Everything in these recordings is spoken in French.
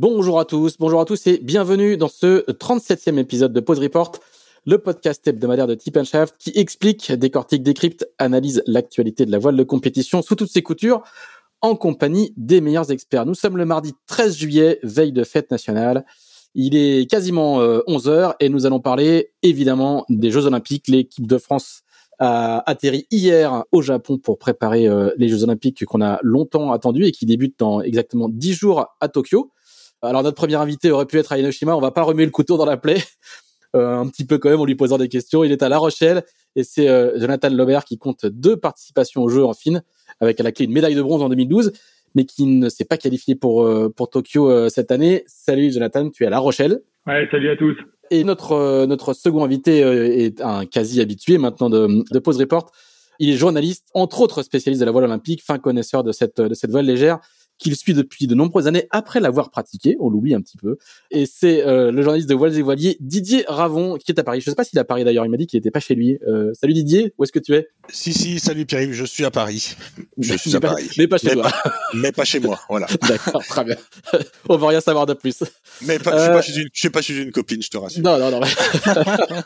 Bonjour à tous, bonjour à tous et bienvenue dans ce 37e épisode de Pause Report, le podcast hebdomadaire de Tip Shaft qui explique, décortique, décrypte, analyse l'actualité de la voile de compétition sous toutes ses coutures en compagnie des meilleurs experts. Nous sommes le mardi 13 juillet, veille de fête nationale. Il est quasiment 11 euh, heures et nous allons parler évidemment des Jeux Olympiques. L'équipe de France a atterri hier au Japon pour préparer euh, les Jeux Olympiques qu'on a longtemps attendus et qui débutent dans exactement 10 jours à Tokyo. Alors notre premier invité aurait pu être à Hiroshima, on va pas remuer le couteau dans la plaie. Euh, un petit peu quand même en lui posant des questions. Il est à La Rochelle et c'est euh, Jonathan Lobert qui compte deux participations aux Jeux en Fine avec à la clé une médaille de bronze en 2012 mais qui ne s'est pas qualifié pour euh, pour Tokyo cette année. Salut Jonathan, tu es à La Rochelle. Ouais, salut à tous. Et notre notre second invité est un quasi habitué maintenant de, de Pause Report. Il est journaliste, entre autres spécialiste de la voile olympique, fin connaisseur de cette de cette voile légère qu'il suit depuis de nombreuses années après l'avoir pratiqué. On l'oublie un petit peu. Et c'est euh, le journaliste de Voiles et Voiliers, Didier Ravon, qui est à Paris. Je ne sais pas s'il est à Paris d'ailleurs. Il m'a dit qu'il n'était pas chez lui. Euh, salut Didier, où est-ce que tu es? Si, si, salut Pierre-Yves, je suis à Paris. Je suis à Paris. Mais pas chez toi. mais pas chez moi, voilà. D'accord, très bien. On va rien savoir de plus. Mais pas, je ne suis, suis, pas chez une copine, je te rassure. Non, non, non.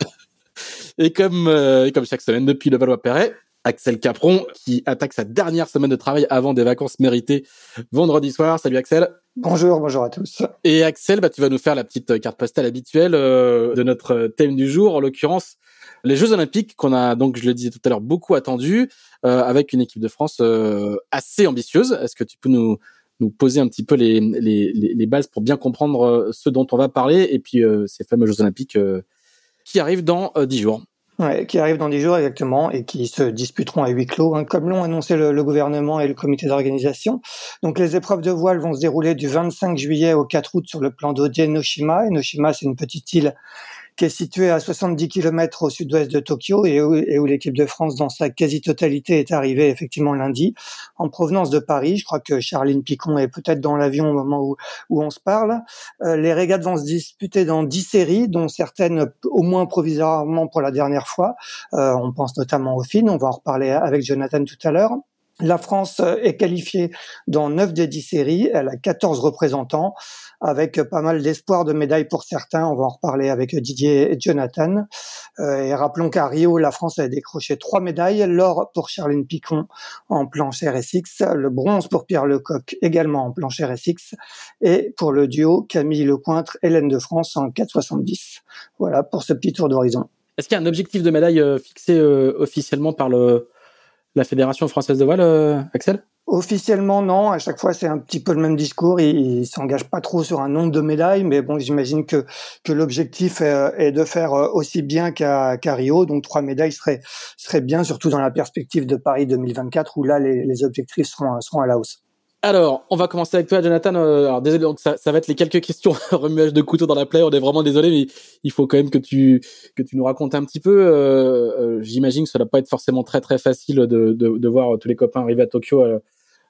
et comme, euh, comme chaque semaine depuis le Valois-Perret, Axel Capron qui attaque sa dernière semaine de travail avant des vacances méritées vendredi soir. Salut Axel. Bonjour, bonjour à tous. Et Axel, bah, tu vas nous faire la petite carte postale habituelle euh, de notre thème du jour, en l'occurrence les Jeux Olympiques qu'on a donc, je le disais tout à l'heure, beaucoup attendu, euh, avec une équipe de France euh, assez ambitieuse. Est-ce que tu peux nous nous poser un petit peu les, les, les, bases pour bien comprendre ce dont on va parler? Et puis ces fameux Jeux Olympiques qui arrivent dans dix jours qui arrivent dans 10 jours exactement et qui se disputeront à huis clos, hein, comme l'ont annoncé le, le, gouvernement et le comité d'organisation. Donc les épreuves de voile vont se dérouler du 25 juillet au 4 août sur le plan d'eau d'Enoshima. Enoshima, c'est une petite île qui est situé à 70 km au sud-ouest de Tokyo et où, l'équipe de France, dans sa quasi-totalité, est arrivée effectivement lundi en provenance de Paris. Je crois que Charline Picon est peut-être dans l'avion au moment où, où on se parle. Euh, les régates vont se disputer dans 10 séries, dont certaines au moins provisoirement pour la dernière fois. Euh, on pense notamment aux Fines, on va en reparler avec Jonathan tout à l'heure. La France est qualifiée dans 9 des 10 séries, elle a 14 représentants avec pas mal d'espoir de médailles pour certains. On va en reparler avec Didier et Jonathan. Euh, et rappelons qu'à Rio, la France a décroché trois médailles. L'or pour Charline Picon en planche RSX, le bronze pour Pierre Lecoq également en planche RSX, et pour le duo Camille Lecointre, Hélène de France en 4,70. Voilà pour ce petit tour d'horizon. Est-ce qu'il y a un objectif de médaille euh, fixé euh, officiellement par le, la Fédération française de voile, Axel? Officiellement, non. À chaque fois, c'est un petit peu le même discours. Il, il s'engage pas trop sur un nombre de médailles, mais bon, j'imagine que que l'objectif est, de faire euh, aussi bien qu'à Rio. Donc, trois médailles serait serait bien, surtout dans la perspective de Paris 2024, où là, les, objectifs seront à la hausse. Alors, on va commencer avec toi, Jonathan. Euh, alors, désolé, donc ça, ça va être les quelques questions remuage de couteau dans la plaie. On est vraiment désolé, mais il faut quand même que tu que tu nous racontes un petit peu. Euh, J'imagine que ça va pas être forcément très très facile de, de, de voir tous les copains arriver à Tokyo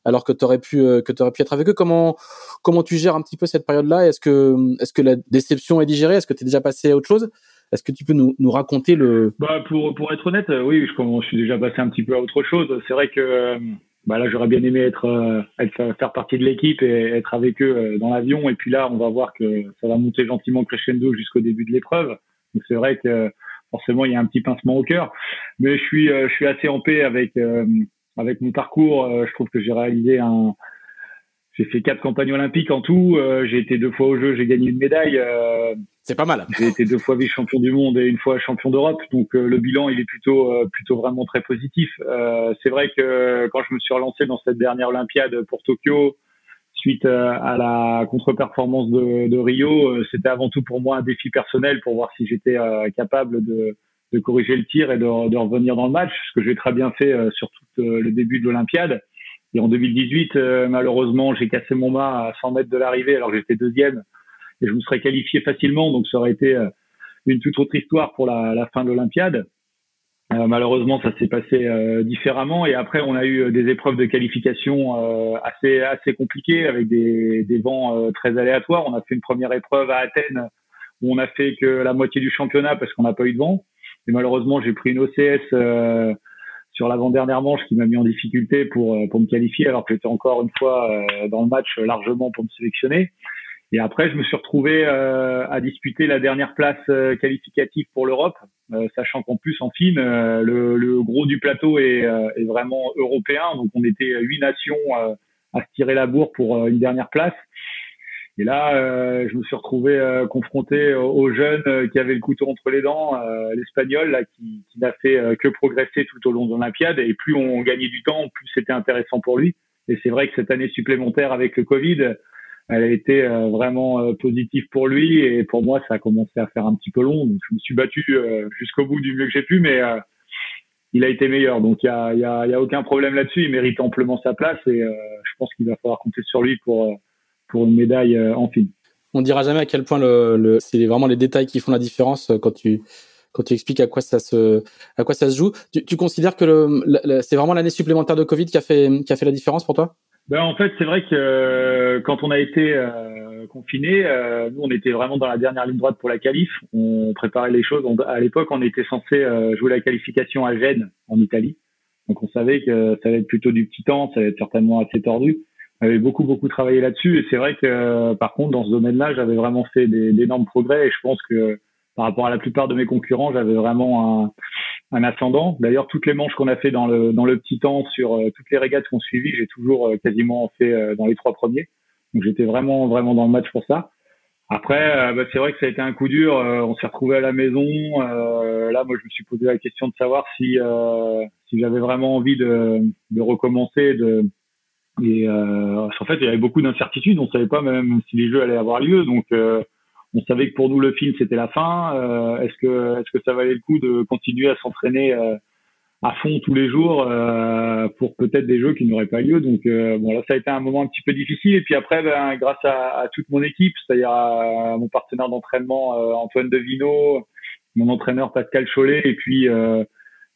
alors que tu aurais pu euh, que tu pu être avec eux. Comment comment tu gères un petit peu cette période-là? Est-ce que est-ce que la déception est digérée? Est-ce que tu es déjà passé à autre chose? Est-ce que tu peux nous, nous raconter le bah pour pour être honnête, euh, oui, je, je suis déjà passé un petit peu à autre chose. C'est vrai que euh, bah là j'aurais bien aimé être, être faire partie de l'équipe et être avec eux dans l'avion et puis là on va voir que ça va monter gentiment crescendo jusqu'au début de l'épreuve. Donc c'est vrai que forcément il y a un petit pincement au cœur, mais je suis je suis assez en paix avec avec mon parcours, euh, je trouve que j'ai réalisé un. J'ai fait quatre campagnes olympiques en tout. Euh, j'ai été deux fois au jeu, j'ai gagné une médaille. Euh, c'est pas mal. J'ai été deux fois vice-champion du monde et une fois champion d'Europe. Donc le bilan, il est plutôt plutôt vraiment très positif. c'est vrai que quand je me suis relancé dans cette dernière Olympiade pour Tokyo, suite à la contre-performance de, de, Rio, c'était avant tout pour moi un défi personnel pour voir si j'étais capable de de corriger le tir et de, de, revenir dans le match, ce que j'ai très bien fait euh, sur tout euh, le début de l'Olympiade. Et en 2018, malheureusement, j'ai cassé mon mât à 100 mètres de l'arrivée alors que j'étais deuxième et je me serais qualifié facilement. Donc ça aurait été une toute autre histoire pour la, fin de l'Olympiade. Euh, malheureusement, ça s'est passé euh, différemment. Et après, on a eu des épreuves de qualification euh, assez assez compliquées avec des, des vents très aléatoires. On a fait une première épreuve à Athènes où on a fait que la moitié du championnat parce qu'on n'a pas eu de vent. Et malheureusement, j'ai pris une OCS sur l'avant-dernière manche qui m'a mis en difficulté pour pour me qualifier alors que j'étais encore une fois dans le match largement pour me sélectionner. Et après, je me suis retrouvé euh, à disputer la dernière place euh, qualificative pour l'Europe, euh, sachant qu'en plus en fine, le, le, gros du plateau est, est, vraiment européen, donc on était huit nations à se tirer la bourre pour une dernière place. Et là, je me suis retrouvé confronté aux jeunes qui avaient le couteau entre les dents, l'espagnol là qui, qui n'a fait que progresser tout au long de l'Olympiade. Et plus on gagnait du temps, plus c'était intéressant pour lui. Et c'est vrai que cette année supplémentaire avec le Covid, elle a été euh, vraiment euh, positive pour lui et pour moi ça a commencé à faire un petit peu long. Donc je me suis battu euh, jusqu'au bout du mieux que j'ai pu mais il a été meilleur. Donc il y a, aucun problème là-dessus. Il mérite amplement sa place et je pense qu'il va falloir compter sur lui pour une médaille en film on dira jamais à quel point le, c'est vraiment les détails qui font la différence quand tu quand tu expliques à quoi ça se à quoi ça se joue. Tu, tu considères que c'est vraiment l'année supplémentaire de Covid qui a fait qui a fait la différence pour toi? Ben, en fait, c'est vrai que euh, quand on a été euh, confiné, euh, nous on était vraiment dans la dernière ligne droite pour la qualif. On préparait les choses. à l'époque, on était censé jouer la qualification à Gênes, en Italie. Donc on savait que ça allait être plutôt du petit temps, ça allait être certainement assez tordu. On avait beaucoup beaucoup travaillé là-dessus et c'est vrai que par contre dans ce domaine-là, j'avais vraiment fait d'énormes progrès et je pense que par rapport à la plupart de mes concurrents, j'avais vraiment un, un ascendant. D'ailleurs, toutes les manches qu'on a fait dans le dans le petit temps sur euh, toutes les régates qu'on suivi, j'ai toujours euh, quasiment fait euh, dans les trois premiers. Donc j'étais vraiment vraiment dans le match pour ça. Après, bah, c'est vrai que ça a été un coup dur. on s'est retrouvé à la maison. là, moi, je me suis posé la question de savoir si si j'avais vraiment envie de de recommencer. De et en fait, il y avait beaucoup d'incertitudes. On savait pas même si les jeux allaient avoir lieu. Donc on savait que pour nous le film c'était la fin. Euh, est-ce que est-ce que ça valait le coup de continuer à s'entraîner euh, à fond tous les jours euh, pour peut-être des jeux qui n'auraient pas lieu? Donc bon là ça a été un moment un petit peu difficile. Et puis après ben, grâce à, à, toute mon équipe, c'est-à-dire à, mon partenaire d'entraînement Antoine Devino, mon entraîneur Pascal Chollet et puis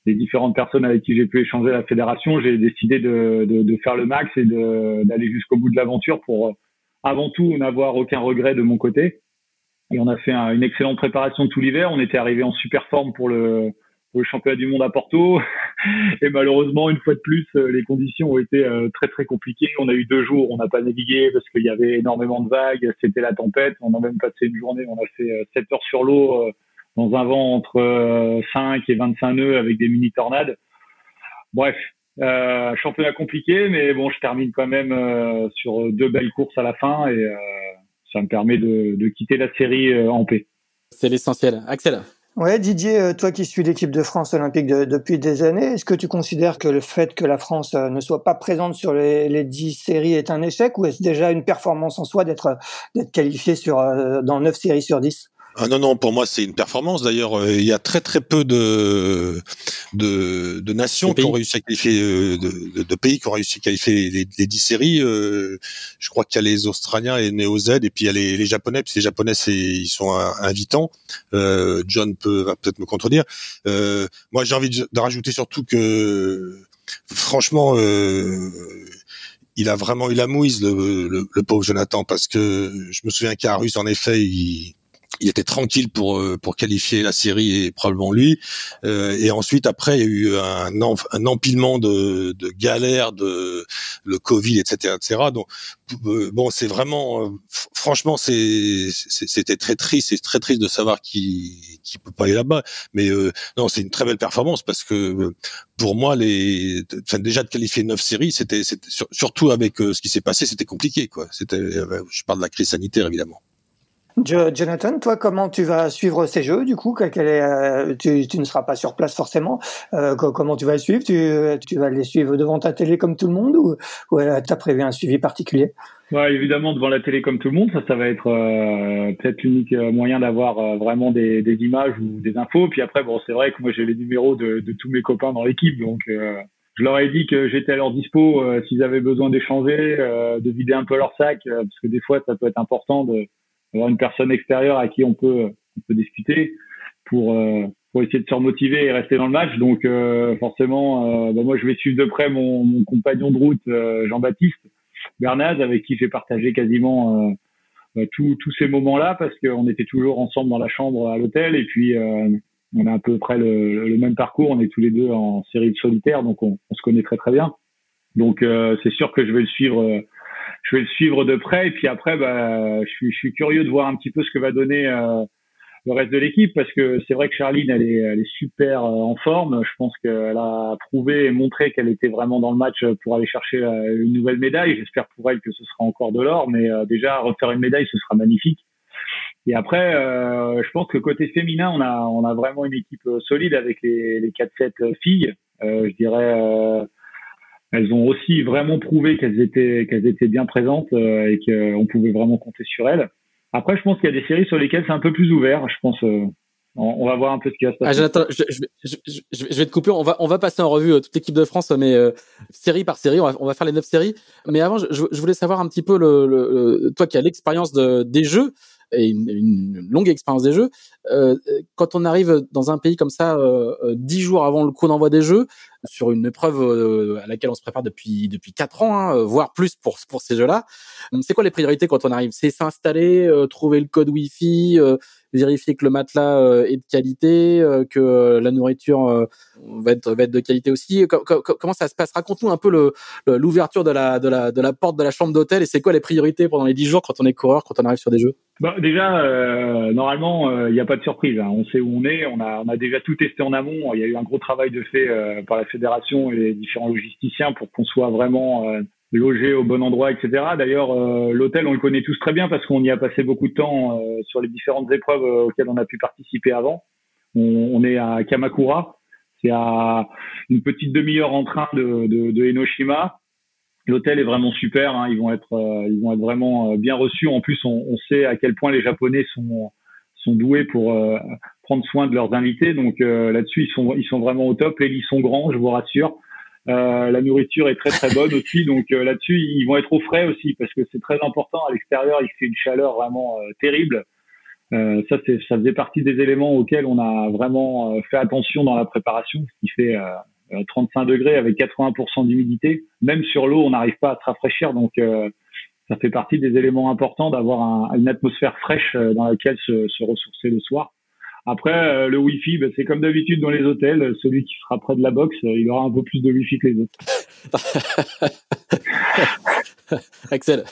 les différentes personnes avec qui j'ai pu échanger à la fédération, j'ai décidé de, de, de, faire le max et d'aller jusqu'au bout de l'aventure pour avant tout n'avoir aucun regret de mon côté et on a fait une excellente préparation tout l'hiver. On était arrivé en super forme pour le, pour le championnat du monde à Porto. Et malheureusement, une fois de plus, euh, les conditions ont été euh, très très compliquées. On a eu deux jours, on n'a pas navigué parce qu'il y avait énormément de vagues. C'était la tempête. On a même passé une journée. On a fait 7 euh, heures sur l'eau dans un vent entre 5 et 25 nœuds avec des mini tornades. Bref, euh, championnat compliqué, mais bon, je termine quand même sur deux belles courses à la fin et ça me permet de, de quitter la série euh, en paix. C'est l'essentiel. Axel Ouais, Didier, euh, toi qui suis l'équipe de France olympique depuis des années, est-ce que tu considères que le fait que la France euh, ne soit pas présente sur les, les 10 séries est un échec ou est-ce déjà une performance en soi d'être d'être qualifié sur dans 9 séries sur 10 ah non, non, pour moi, c'est une performance. D'ailleurs, euh, il y a très très peu de, de, de nations qui ont réussi à qualifier, euh, de, de, pays qui ont réussi à qualifier les, les 10 séries. Euh, je crois qu'il y a les Australiens et Néo-Z, et puis il y a les, les Japonais, puis les Japonais, ils sont invitants. John peut va peut-être me contredire. moi, j'ai envie de, rajouter surtout que, franchement, il a vraiment eu la mouise, le, le, le, pauvre Jonathan, parce que je me souviens qu'à Russe, en effet, il il était tranquille pour euh, pour qualifier la série et probablement lui. Euh, et ensuite après il y a eu un, un empilement de, de galères, de le Covid, etc., etc. Donc euh, bon c'est vraiment franchement c'est c'était très triste, c'est très triste de savoir qu'il qu'il peut pas aller là-bas. Mais non c'est une très belle performance parce que pour moi les enfin, déjà de qualifier neuf séries c'était surtout avec ce qui s'est passé c'était compliqué quoi. C'était je parle de la crise sanitaire évidemment. Jonathan, toi, comment tu vas suivre ces jeux du coup euh, tu, tu, ne seras pas sur place forcément. Euh, comment tu vas les suivre? Tu, tu, vas les suivre devant ta télé comme tout le monde ou, ou euh, tu prévu un suivi particulier? Ouais, Évidemment, devant la télé comme tout le monde. Ça, ça va être euh, peut-être l'unique moyen d'avoir vraiment des, des, images ou des infos. Puis après, bon, c'est vrai que moi, j'ai les numéros de, de tous mes copains dans l'équipe. Donc, je leur ai dit que j'étais à leur dispo s'ils avaient besoin d'échanger, de vider un peu leur sac, parce que des fois ça peut être important d'avoir une personne extérieure à qui on peut discuter pour pour essayer de se remotiver et rester dans le match. Donc forcément, bah, moi je vais suivre de près mon, compagnon de route Jean-Baptiste Bernaz, avec qui j'ai partagé quasiment euh, tous ces moments-là parce qu'on était toujours ensemble dans la chambre à l'hôtel et puis euh, on a à peu près le, même parcours. On est tous les deux en série de solitaire, donc on, se connaît très très bien. Donc euh, c'est sûr que je vais le suivre, je vais le suivre de près. Et puis après, bah, je suis, je suis curieux de voir un petit peu ce que va donner le reste de l'équipe parce que c'est vrai que Charline elle est, elle est super euh, en forme. Je pense qu'elle a prouvé et montré qu'elle était vraiment dans le match pour aller chercher euh, une nouvelle médaille. J'espère pour elle que ce sera encore de l'or, mais euh, déjà refaire une médaille ce sera magnifique. Et après, je pense que côté féminin, on a on a vraiment une équipe solide avec les les 4-7 filles. je dirais elles ont aussi vraiment prouvé qu'elles étaient qu'elles étaient bien présentes et qu'on pouvait vraiment compter sur elles. Après, je pense qu'il y a des séries sur lesquelles c'est un peu plus ouvert. Je pense, euh, on, va voir un peu ce qui va se passer. Ah, je, je, vais te couper. On va, on va passer en revue euh, toute l'équipe de France, mais euh, série par série. On va, faire les neuf séries. Mais avant, je, voulais savoir un petit peu le, toi qui as l'expérience de, des jeux et une, longue expérience des jeux. Euh, quand on arrive dans un pays comme ça, euh, dix jours avant le coup d'envoi des jeux, sur une épreuve euh, à laquelle on se prépare depuis depuis quatre ans, hein, voire plus pour pour ces jeux-là, c'est quoi les priorités quand on arrive? C'est s'installer, trouver le code Wi-Fi, vérifier que le matelas est de qualité, que la nourriture va être va être de qualité aussi? comment ça se passe? Raconte-nous un peu l'ouverture de la de la de la porte de la chambre d'hôtel et c'est quoi les priorités pendant les dix jours quand on est coureur, quand on arrive sur des jeux? Bah, déjà, euh, normalement, il euh, n'y a pas surprise. Hein. On sait où on est. On a, on a déjà tout testé en amont. Il y a eu un gros travail de fait euh, par la fédération et les différents logisticiens pour qu'on soit vraiment logé au bon endroit, etc. D'ailleurs, l'hôtel, on le connaît tous très bien parce qu'on y a passé beaucoup de temps sur les différentes épreuves auxquelles on a pu participer avant. On, est à Kamakura. C'est à une petite demi-heure en train de, de, Enoshima. L'hôtel est vraiment super. Hein. Ils vont être, euh, ils vont être vraiment euh, bien reçus. En plus, on, sait à quel point les Japonais sont sont doués pour euh, prendre soin de leurs invités. Donc là-dessus, ils sont ils sont vraiment au top. Les lits sont grands, je vous rassure. la nourriture est très très bonne aussi. Donc là-dessus, ils vont être au frais aussi parce que c'est très important. À l'extérieur, il fait une chaleur vraiment terrible. ça, c'est, ça faisait partie des éléments auxquels on a vraiment fait attention dans la préparation, ce qui fait 35 euh, degrés avec 80% d'humidité. Même sur l'eau, on n'arrive pas à se rafraîchir. Donc, euh, ça fait partie des éléments importants d'avoir une atmosphère fraîche euh, dans laquelle se, se ressourcer le soir. Après, le Wi-Fi, ben, c'est comme d'habitude dans les hôtels. Celui qui sera près de la box, il aura un peu plus de Wi-Fi que les autres. Axel.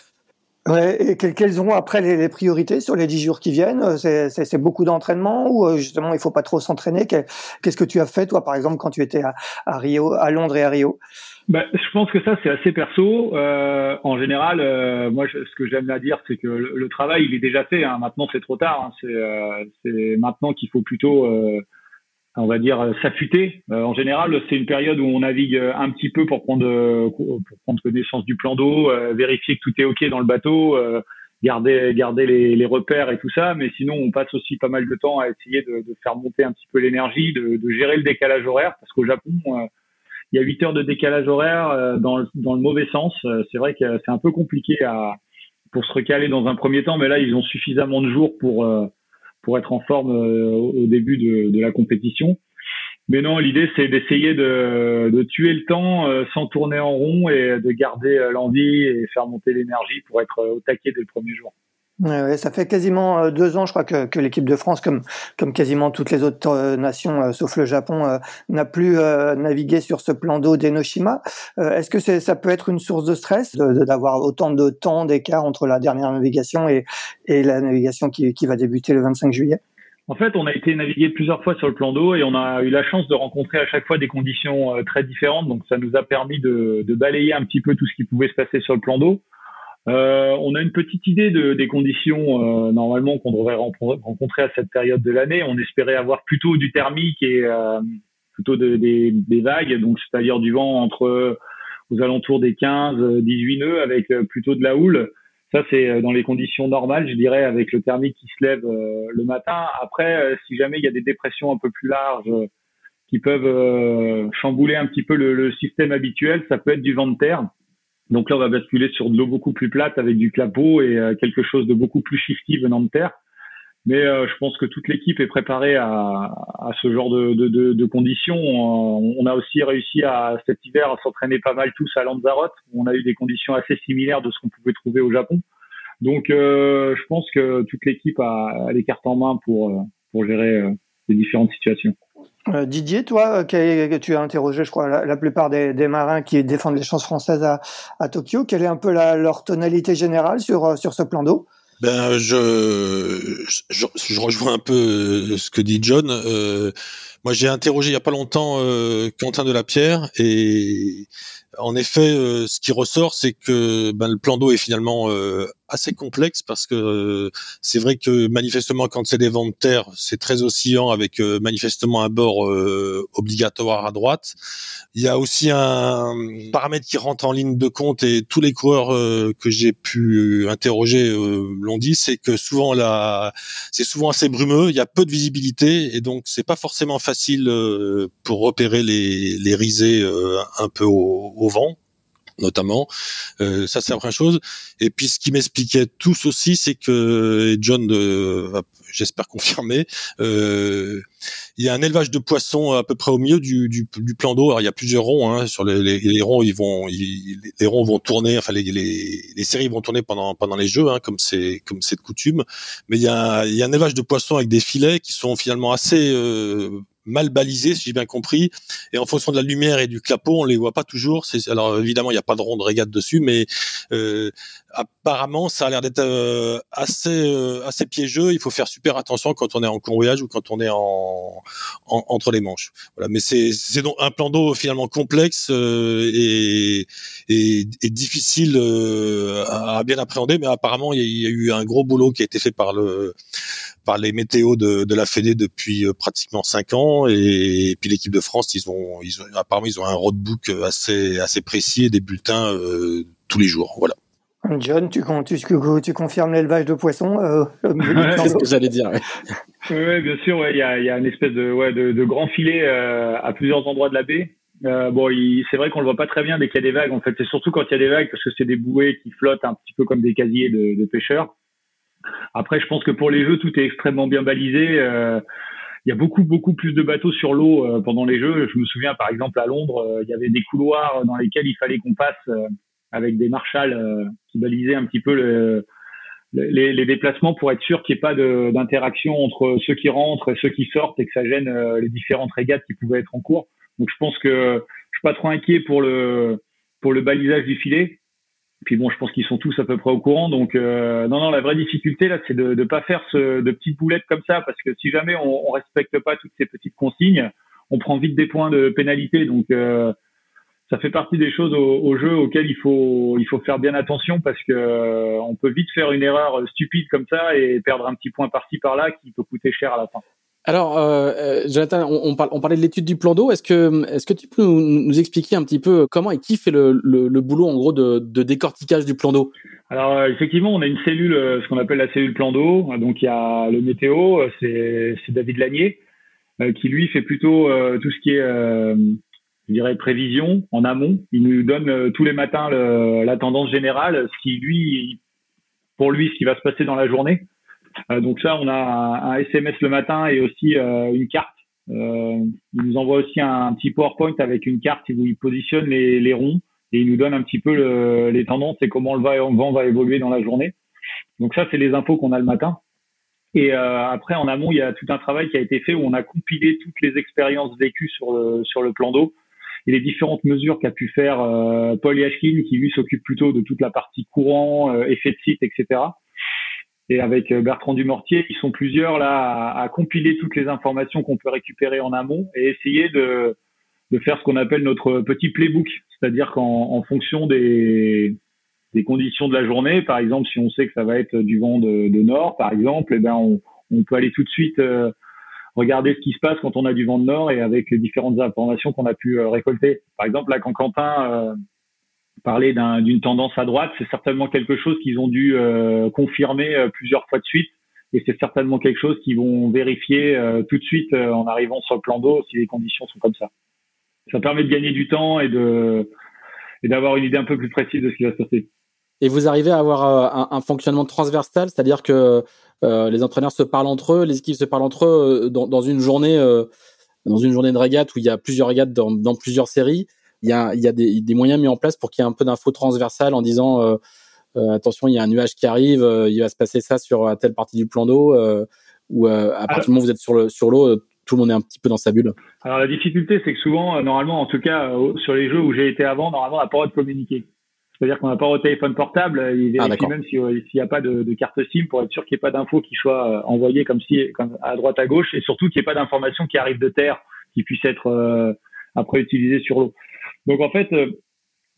Ouais, et quelles seront après les, priorités sur les dix jours qui viennent? C'est beaucoup d'entraînement ou euh, justement il faut pas trop s'entraîner? Qu'est-ce que tu as fait toi par exemple quand tu étais à, Rio, à Londres et à Rio? Bah, je pense que ça c'est assez perso. Euh, en général, euh, moi ce que j'aime à dire c'est que le, travail il est déjà fait. Hein. Maintenant c'est trop tard. Hein. C'est maintenant qu'il faut plutôt on va dire s'affûter. en général, c'est une période où on navigue un petit peu pour prendre pour prendre connaissance du plan d'eau, vérifier que tout est ok dans le bateau, garder garder les, les, repères et tout ça. Mais sinon, on passe aussi pas mal de temps à essayer de, de faire monter un petit peu l'énergie, de, de, gérer le décalage horaire, parce qu'au Japon, il y a 8 heures de décalage horaire dans le, dans le mauvais sens. C'est vrai que c'est un peu compliqué pour se recaler dans un premier temps, mais là, ils ont suffisamment de jours pour pour être en forme euh, au début de, la compétition. Mais non, l'idée c'est d'essayer de, tuer le temps euh, sans tourner en rond et de garder euh, l'envie et faire monter l'énergie pour être au taquet dès le premier jour. Ça fait quasiment euh, deux ans, je crois, que, que l'équipe de France, comme, comme quasiment toutes les autres euh, nations, euh, sauf le Japon, n'a plus navigué sur ce plan d'eau d'Enoshima. Est-ce que ça peut être une source de stress d'avoir autant de temps d'écart entre la dernière navigation et, et la navigation qui, qui va débuter le 25 juillet? En fait, on a été navigué plusieurs fois sur le plan d'eau et on a eu la chance de rencontrer à chaque fois des conditions très différentes. Donc, ça nous a permis de, de balayer un petit peu tout ce qui pouvait se passer sur le plan d'eau. Euh, on a une petite idée de, des conditions euh, normalement qu'on devrait rencontrer à cette période de l'année. On espérait avoir plutôt du thermique et euh, plutôt de, des, des, vagues, donc c'est-à-dire du vent entre aux alentours des 15-18 nœuds avec plutôt de la houle. Ça c'est dans les conditions normales, je dirais, avec le thermique qui se lève le matin. Après, si jamais il y a des dépressions un peu plus larges qui peuvent chambouler un petit peu le, le, système habituel. Ça peut être du vent de terre. Donc là, on va basculer sur de l'eau beaucoup plus plate avec du clapot et quelque chose de beaucoup plus shifty venant de terre. Mais euh, je pense que toute l'équipe est préparée à, à ce genre de, de, de, de conditions. Euh, on a aussi réussi à cet hiver à s'entraîner pas mal tous à Lanzarote. On a eu des conditions assez similaires de ce qu'on pouvait trouver au Japon. Donc euh, je pense que toute l'équipe a, a, les cartes en main pour, euh, pour gérer les différentes situations. Didier, toi, qui, tu as interrogé, je crois, la, plupart des, marins qui défendent les chances françaises à, Tokyo. Quelle est un peu leur tonalité générale sur, sur ce plan d'eau? Ben, je, rejoins un peu euh, ce que dit John. Euh, moi, j'ai interrogé il y a pas longtemps euh, Quentin Delapierre et en effet, euh, ce qui ressort, c'est que ben, le plan d'eau est finalement euh, assez complexe parce que euh, c'est vrai que manifestement, quand c'est des vents de terre, c'est très oscillant avec manifestement un bord obligatoire à droite. Il y a aussi un paramètre qui rentre en ligne de compte et tous les coureurs que j'ai pu interroger l'ont dit, c'est que souvent là, c'est souvent assez brumeux, il y a peu de visibilité et donc c'est pas forcément facile pour repérer les, les risées un peu au, vent notamment. Euh, ça, c'est la première chose. Et puis, ce qui m'expliquait tous aussi, c'est que, et John, euh, j'espère confirmer, euh, il y a un élevage de poissons à peu près au milieu du, du, plan d'eau. Alors, il y a plusieurs ronds. Hein, sur les, les, ronds, ils vont, les ronds vont tourner. Enfin, les, les, séries vont tourner pendant pendant les jeux, hein, comme c'est comme c'est de coutume. Mais il y a, il y a un élevage de poissons avec des filets qui sont finalement assez euh, mal balisés, si j'ai bien compris. Et en fonction de la lumière et du clapot, on les voit pas toujours. Alors évidemment, il n'y a pas de ronde régate dessus, mais euh, apparemment, ça a l'air d'être euh, assez euh, assez piégeux. Il faut faire super attention quand on est en convoyage ou quand on est en, entre les manches. Voilà. Mais c'est c'est donc un plan d'eau finalement complexe euh, et, et, et, difficile à, à, bien appréhender. Mais apparemment, il y, a, eu un gros boulot qui a été fait par le par les météos de, de la Fédé depuis pratiquement cinq ans et, puis l'équipe de France ils ont ils ont apparemment ils ont un roadbook assez assez précis et des bulletins euh, tous les jours voilà John, tu, tu, tu confirmes l'élevage de poissons euh, C'est ce que j'allais dire. Oui, bien sûr. Il y, a, y, a, une espèce de, ouais, de, de grand filet euh, à plusieurs endroits de la baie. Euh, bon, c'est vrai qu'on le voit pas très bien dès qu'il y a des vagues. En fait, c'est surtout quand il y a des vagues parce que c'est des bouées qui flottent un petit peu comme des casiers de, de, pêcheurs. Après, je pense que pour les jeux, tout est extrêmement bien balisé. Euh, il y a beaucoup beaucoup plus de bateaux sur l'eau euh, pendant les jeux. Je me souviens par exemple à Londres, euh, il y avait des couloirs dans lesquels il fallait qu'on passe avec des marshals euh, qui balisaient un petit peu le, les, les, déplacements pour être sûr qu'il n'y ait pas d'interaction entre ceux qui rentrent et ceux qui sortent et que ça gêne euh, les différentes régates qui pouvaient être en cours. Donc je pense que je suis pas trop inquiet pour le pour le balisage du filet. Puis bon, je pense qu'ils sont tous à peu près au courant. Donc euh, non, non, la vraie difficulté là, c'est de ne pas faire ce, de petites boulettes comme ça, parce que si jamais on, on respecte pas toutes ces petites consignes, on prend vite des points de pénalité. Donc euh, ça fait partie des choses au, jeu auxquelles il faut il faut faire bien attention parce que euh, on peut vite faire une erreur stupide comme ça et perdre un petit point par-ci par-là qui peut coûter cher à la fin. Alors, euh, euh Jonathan, on, on, parlait de l'étude du plan d'eau. Est-ce que, est-ce que tu peux nous, expliquer un petit peu comment et qui fait le, le, boulot en gros de, de, décortiquage du plan d'eau? Alors, euh, effectivement, on a une cellule, ce qu'on appelle la cellule plan d'eau. Donc, il y a le météo, c'est David Lanier, qui lui fait plutôt tout ce qui est je dirais, prévision en amont. Il nous donne euh, tous les matins le, la tendance générale, ce qui lui, pour lui, ce qui va se passer dans la journée. Euh, donc ça, on a un, SMS le matin et aussi euh, une carte. il nous envoie aussi un, petit PowerPoint avec une carte où il positionne les, les ronds et il nous donne un petit peu le, les tendances et comment le vent va évoluer dans la journée. Donc ça, c'est les infos qu'on a le matin. Et après, en amont, il y a tout un travail qui a été fait où on a compilé toutes les expériences vécues sur le, sur le plan d'eau et les différentes mesures qu'a pu faire euh, Paul Yashkin, qui lui s'occupe plutôt de toute la partie courant, euh, effet de site, etc. Et avec euh, Bertrand Dumortier, ils sont plusieurs là à, compiler toutes les informations qu'on peut récupérer en amont et essayer de, de faire ce qu'on appelle notre petit playbook, c'est-à-dire qu'en fonction des, des conditions de la journée, par exemple, si on sait que ça va être du vent de, de nord, par exemple, eh ben on, on, peut aller tout de suite regarder ce qui se passe quand on a du vent de nord et avec les différentes informations qu'on a pu euh, récolter. Par exemple, là, quand Quentin euh, parlait d'une tendance à droite, c'est certainement quelque chose qu'ils ont dû euh, confirmer plusieurs fois de suite et c'est certainement quelque chose qu'ils vont vérifier tout de suite en arrivant sur le plan d'eau si les conditions sont comme ça. Ça permet de gagner du temps et de et d'avoir une idée un peu plus précise de ce qui va se passer. Et vous arrivez à avoir un, fonctionnement transversal, c'est-à-dire que les entraîneurs se parlent entre eux, les équipes se parlent entre eux dans, dans une journée dans une journée de régate où il y a plusieurs régates dans, dans plusieurs séries, il y a, il y a des, des, moyens mis en place pour qu'il y ait un peu d'infos transversales en disant euh, euh, attention, il y a un nuage qui arrive, euh, il va se passer ça sur telle partie du plan d'eau, ou à partir du moment où vous êtes sur le sur l'eau, tout le monde est un petit peu dans sa bulle. Alors la difficulté, c'est que souvent, normalement, en tout cas sur les jeux où j'ai été avant, normalement, on n'a pas le droit de communiquer. C'est-à-dire qu'on n'a pas au téléphone portable, il ah, vérifie même s'il n'y a pas de, de, carte SIM pour être sûr qu'il n'y ait pas d'infos qui soient envoyées comme si comme à droite à gauche et surtout qu'il n'y ait pas d'informations qui arrivent de terre qui puissent être euh, après utilisées sur l'eau. Donc en fait, euh,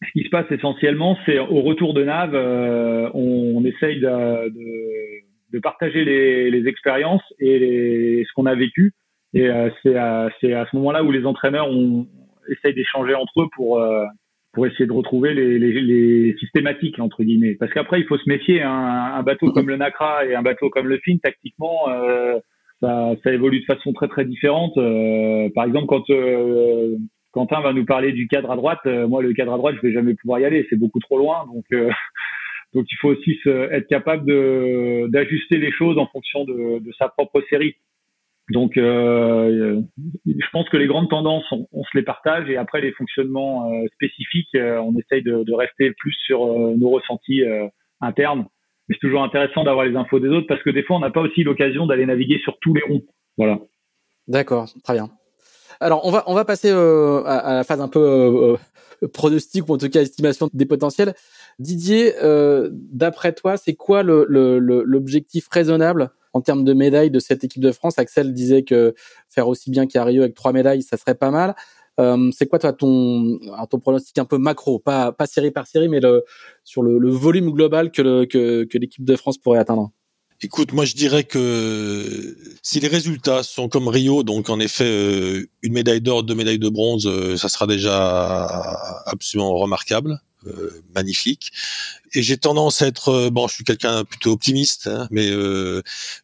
ce qui se passe essentiellement, c'est au retour de nave, euh, on, essaye de, de, de, partager les, les expériences et les, ce qu'on a vécu. Et c'est à, à, ce moment-là où les entraîneurs on, essayent d'échanger entre eux pour pour essayer de retrouver les, les, systématiques entre guillemets. Parce qu'après, il faut se méfier. Hein. Un bateau comme le Nacra et un bateau comme le Fin, tactiquement, euh, ça, ça évolue de façon très très différente. Euh, par exemple, quand euh, Quentin va nous parler du cadre à droite, euh, moi le cadre à droite, je vais jamais pouvoir y aller, c'est beaucoup trop loin. Donc donc il faut aussi être capable d'ajuster les choses en fonction de, sa propre série. Donc, je pense que les grandes tendances, on, se les partage et après les fonctionnements spécifiques, on essaye de, rester plus sur nos ressentis internes c'est toujours intéressant d'avoir les infos des autres parce que des fois, on n'a pas aussi l'occasion d'aller naviguer sur tous les ronds. Voilà. D'accord, très bien. Alors, on va, on va passer euh, à, la phase un peu euh, euh, pronostic ou en tout cas estimation des potentiels. Didier, d'après toi, c'est quoi l'objectif le, raisonnable en termes de médailles de cette équipe de France? Axel disait que faire aussi bien qu'à avec trois médailles, ça serait pas mal. Euh, c'est quoi toi ton ton pronostic un peu macro, pas pas série par série, mais le, sur le, le volume global que le, que, que l'équipe de France pourrait atteindre Écoute, moi je dirais que si les résultats sont comme Rio, donc en effet euh, une médaille d'or, deux médailles de bronze, euh, ça sera déjà absolument remarquable, magnifique. Et j'ai tendance à être, bon, je suis quelqu'un plutôt optimiste, hein, mais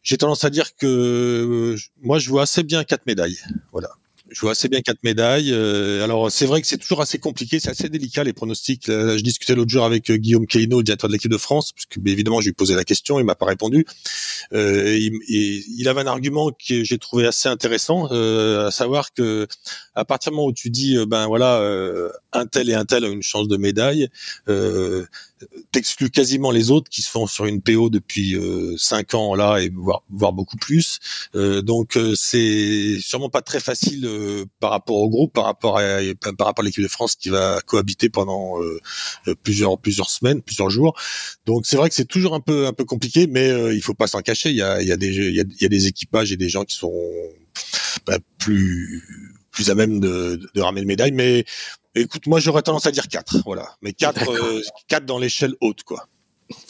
j'ai tendance à dire que moi je vois assez bien quatre médailles, voilà je vois assez bien quatre médailles. Euh, alors c'est vrai que c'est toujours assez compliqué, c'est assez délicat les pronostics. je discutais l'autre jour avec euh, Guillaume Keino, le directeur de l'équipe de France, parce que évidemment je lui posé la question, il m'a pas répondu. Euh, il, il, avait un argument que j'ai trouvé assez intéressant, à savoir que à partir du moment où tu dis ben voilà un tel et un tel ont une chance de médaille, t'exclus quasiment les autres qui sont sur une PO depuis euh, cinq ans là et voire, voire beaucoup plus. Euh, donc euh, c'est sûrement pas très facile par rapport au groupe, par rapport à par rapport à l'équipe de France qui va cohabiter pendant plusieurs plusieurs semaines, plusieurs jours. Donc c'est vrai que c'est toujours un peu un peu compliqué, mais il faut pas s'en cacher. Il y a il y a des il y a, y a des équipages et des gens qui sont bah, plus plus à même de, de, ramener une médaille, mais Écoute, moi j'aurais tendance à dire 4, voilà. Mais 4, euh, 4 dans l'échelle haute, quoi.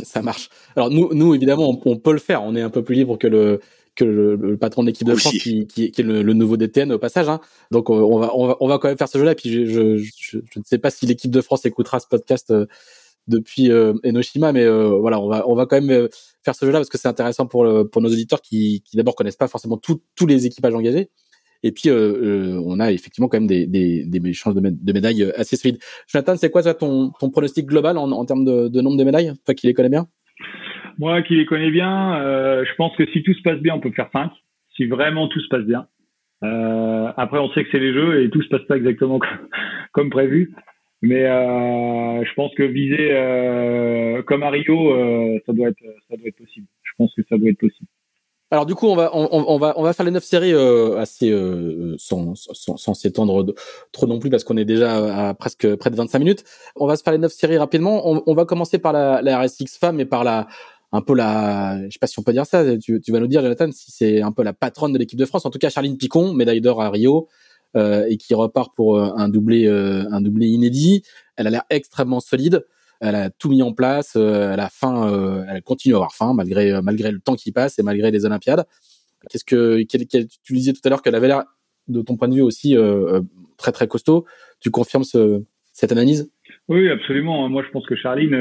Ça marche. Alors nous, nous évidemment, on, peut le faire. On est un peu plus libre que le que le, patron de l'équipe de France, qui, qui, qui, est le, nouveau DTN au passage. Hein. Donc on va, on va on va quand même faire ce jeu-là. Puis je, je, je, je, ne sais pas si l'équipe de France écoutera ce podcast euh, depuis euh, Enoshima, mais euh, voilà, on va on va quand même euh, faire ce jeu-là parce que c'est intéressant pour le, pour nos auditeurs qui, qui d'abord connaissent pas forcément tous les équipages engagés et puis, euh, euh, on a effectivement quand même des, des, des chances de, médailles euh, assez solides. Jonathan, c'est quoi toi, ton, ton pronostic global en, en termes de, de, nombre de médailles, toi qui les connais bien? Moi qui les connais bien, je pense que si tout se passe bien, on peut faire 5. Si vraiment tout se passe bien. Euh, après, on sait que c'est les jeux et tout se passe pas exactement comme, comme prévu. Mais euh, je pense que viser euh, comme à Rio, ça doit être ça doit être possible. Je pense que ça doit être possible. Alors du coup, on va on, on va on va faire les neuf séries euh, assez euh, sans sans, sans s'étendre trop non plus parce qu'on est déjà à presque près de 25 minutes. On va se faire les neuf séries rapidement. On, on va commencer par la, la RSX femme et par la un peu la, je sais pas si on peut dire ça. Tu, tu vas nous dire, Jonathan, si c'est un peu la patronne de l'équipe de France. En tout cas, Charline Picon, médaille d'or à Rio. Euh, et qui repart pour euh, un doublé un doublé inédit. Elle a l'air extrêmement solide elle a tout mis en place. Euh, elle a faim, euh, elle continue à avoir faim malgré euh, malgré le temps qui passe et malgré les Olympiades. Qu'est-ce que tu disais tout à l'heure qu'elle avait l'air de ton point de vue aussi très très costaud. Tu confirmes ce, cette analyse? Oui, absolument. Moi, je pense que Charline,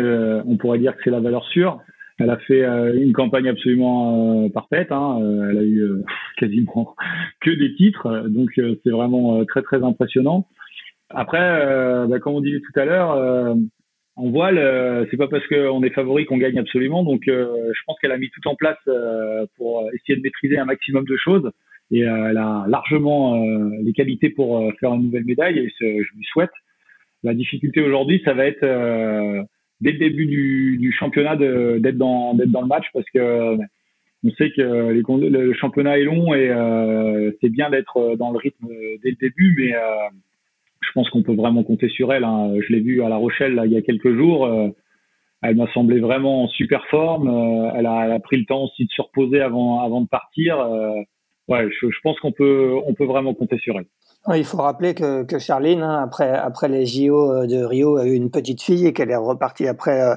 on pourrait dire que c'est la valeur sûre. elle a fait une campagne absolument parfaite. Hein. elle a eu quasiment que des titres, donc c'est vraiment très très impressionnant. Après, bah, comme on disait tout à l'heure, en voile, c'est pas parce qu'on est favori qu'on gagne absolument. Donc, je pense qu'elle a mis tout en place pour essayer de maîtriser un maximum de choses et euh, elle a largement euh, les qualités pour euh, faire une nouvelle médaille et je lui souhaite. La difficulté aujourd'hui, ça va être dès le début du, du championnat d'être dans dans le match parce que on sait que le championnat est long et euh, c'est bien d'être dans le rythme dès le début, mais euh, je pense qu'on peut vraiment compter sur elle. Hein. Je l'ai vue à La Rochelle là, il y a quelques jours. Euh, elle m'a semblé vraiment en super forme. Elle a, elle, a, pris le temps aussi de se reposer avant, avant de partir ouais, je, je pense qu'on peut, on peut vraiment compter sur elle. Il faut rappeler que, que Charline, hein, après, après les JO euh, de Rio, a eu une petite fille et qu'elle est repartie après euh,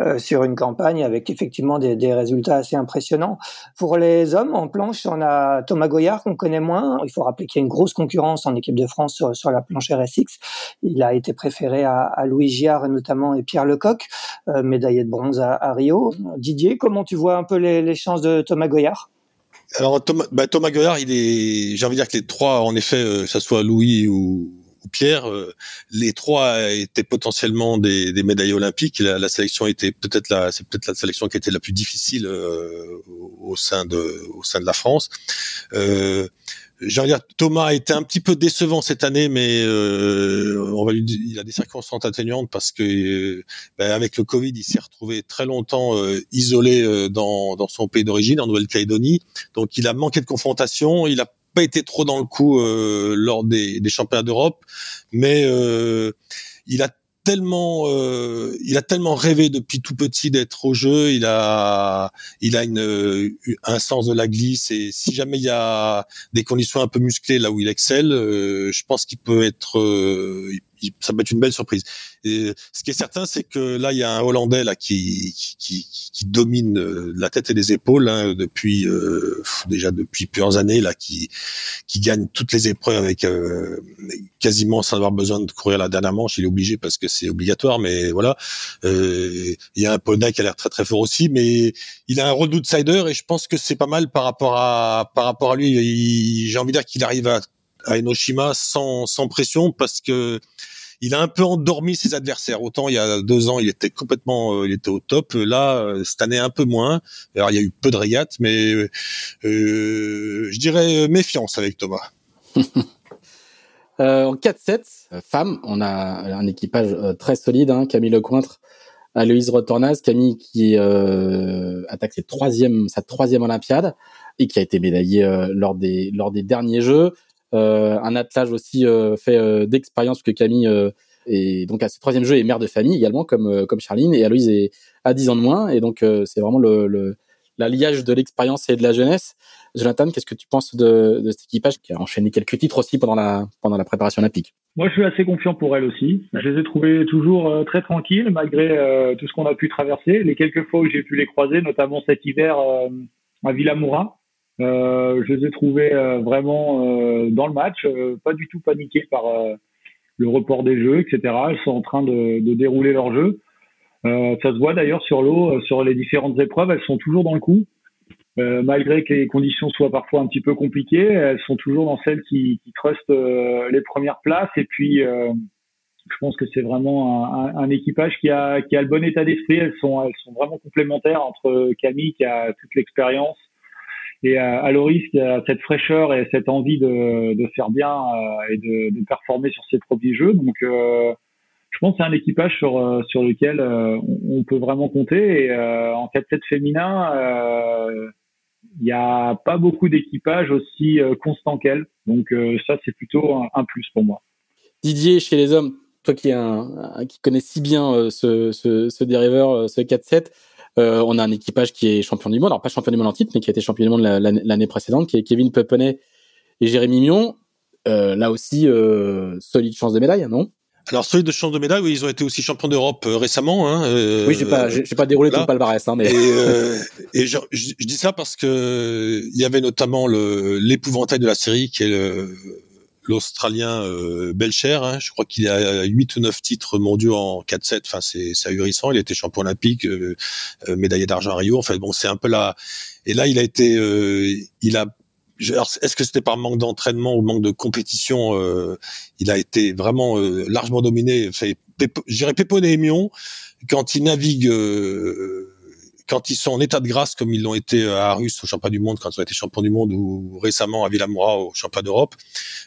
euh, sur une campagne avec effectivement des, des, résultats assez impressionnants. Pour les hommes en planche, on a Thomas Goyard qu'on connaît moins. Il faut rappeler qu'il y a une grosse concurrence en équipe de France sur, sur la planche RSX. Il a été préféré à, à Louis Giard notamment et Pierre Lecoq, médaillé de bronze à, à, Rio. Didier, comment tu vois un peu les, les chances de Thomas Goyard? Alors Thomas, bah, Thomas il est, j'ai envie de dire que les trois, en effet, euh, que ça soit Louis ou, Pierre, euh, les trois étaient potentiellement des, des médailles olympiques. La, la sélection était peut-être la, c'est peut-être la sélection qui était la plus difficile euh, au sein de, au sein de la France. Euh, dire, Thomas a été un petit peu décevant cette année, mais euh, on va lui, il a des circonstances atténuantes parce que euh, ben, avec le Covid, il s'est retrouvé très longtemps euh, isolé euh, dans, dans son pays d'origine, en Nouvelle-Calédonie. Donc, il a manqué de confrontation. Il a pas été trop dans le coup lors des, des championnats d'Europe, mais il a tellement, euh, il a tellement rêvé depuis tout petit d'être au jeu. Il a, il a une, un sens de la glisse et si jamais il y a des conditions un peu musclées là où il excelle, euh, je pense qu'il peut être, euh, ça peut être une belle surprise. Et ce qui est certain, c'est que là, il y a un Hollandais là qui qui, qui domine euh, la tête et les épaules hein, depuis euh, déjà depuis plusieurs années là, qui qui gagne toutes les épreuves avec euh, quasiment sans avoir besoin de courir la dernière manche. Il est obligé parce que c'est obligatoire, mais voilà. il y a un Polonais qui a l'air très très fort aussi, mais il a un rôle d'outsider et je pense que c'est pas mal par rapport à par rapport à lui. J'ai envie de dire qu'il arrive à à Enoshima sans, sans pression parce que il a un peu endormi ses adversaires. Autant il y a deux ans, il était complètement, euh, il était au top. Là, euh, cette année un peu moins. Alors il y a eu peu de régates, mais euh, je dirais méfiance avec Thomas. en 4-7, femmes, on a un équipage très solide. Hein, Camille Lecointre, Aloïse Retornaz, Camille qui attaque ses troisième, sa troisième Olympiade et qui a été médaillée lors des lors des derniers Jeux. Euh, un attelage aussi euh, fait euh, d'expérience que Camille et donc à ce troisième jeu est mère de famille également comme comme Charline et Aloïse est à 10 ans de moins et donc c'est vraiment le, le l'alliage de l'expérience et de la jeunesse. Jonathan, qu'est-ce que tu penses de, de, cet équipage qui a enchaîné quelques titres aussi pendant la, pendant la préparation olympique? Moi, je suis assez confiant pour elle aussi. Je les ai trouvées toujours très tranquilles malgré tout ce qu'on a pu traverser. Les quelques fois où j'ai pu les croiser, notamment cet hiver à Villamoura, euh, je les ai trouvés euh, vraiment euh, dans le match, pas du tout paniqués par le report des jeux, etc. Elles sont en train de, de dérouler leur jeu. ça se voit d'ailleurs sur l'eau, sur les différentes épreuves, elles sont toujours dans le coup. Euh, malgré que les conditions soient parfois un petit peu compliquées, elles sont toujours dans celles qui, qui trustent euh, les premières places. Et puis, euh, je pense que c'est vraiment un, un, un, équipage qui a, qui a le bon état d'esprit. Elles sont, elles sont vraiment complémentaires entre Camille qui a toute l'expérience et à, à, Loris qui a cette fraîcheur et cette envie de, de faire bien euh, et de, de, performer sur ses premiers jeux. Donc, euh, je pense que c'est un équipage sur, euh, sur lequel on, peut vraiment compter. Et en 4-7 féminin, il n'y a pas beaucoup d'équipages aussi constants qu'elle. Donc, ça, c'est plutôt un, un, plus pour moi. Didier, chez les hommes, toi qui, un, qui connais si bien ce, ce, ce dériveur, ce 4-7, euh, on a un équipage qui est champion du monde, alors pas champion du monde en titre, mais qui a été champion du monde l'année précédente, qui est Kevin Peponnet et Jérémy Mion. Euh, là aussi, euh, solide chance de médaille, non? Alors solide de chance de médaille, oui, ils ont été aussi champions d'Europe récemment. Hein, oui, j'ai pas, j'ai pas déroulé le palmarès, hein, mais. Et, je, dis ça parce que il y avait notamment le l'épouvantail de la série qui est le, l'Australien Belcher. Hein. je crois qu'il a 8 ou 9 titres mondiaux en 4-7. Enfin, c'est ahurissant. Il était champion olympique, médaillé d'argent à Rio. En fait, bon, c'est un peu là. Et là, il a été, il a est-ce que c'était par manque d'entraînement ou manque de compétition Il a été vraiment largement dominé. Dirais Pépone et Mion, quand ils naviguent quand ils sont en état de grâce comme ils l'ont été à Arus au championnat du monde, quand ils ont été champions du monde ou récemment à Villamoura au championnat d'Europe,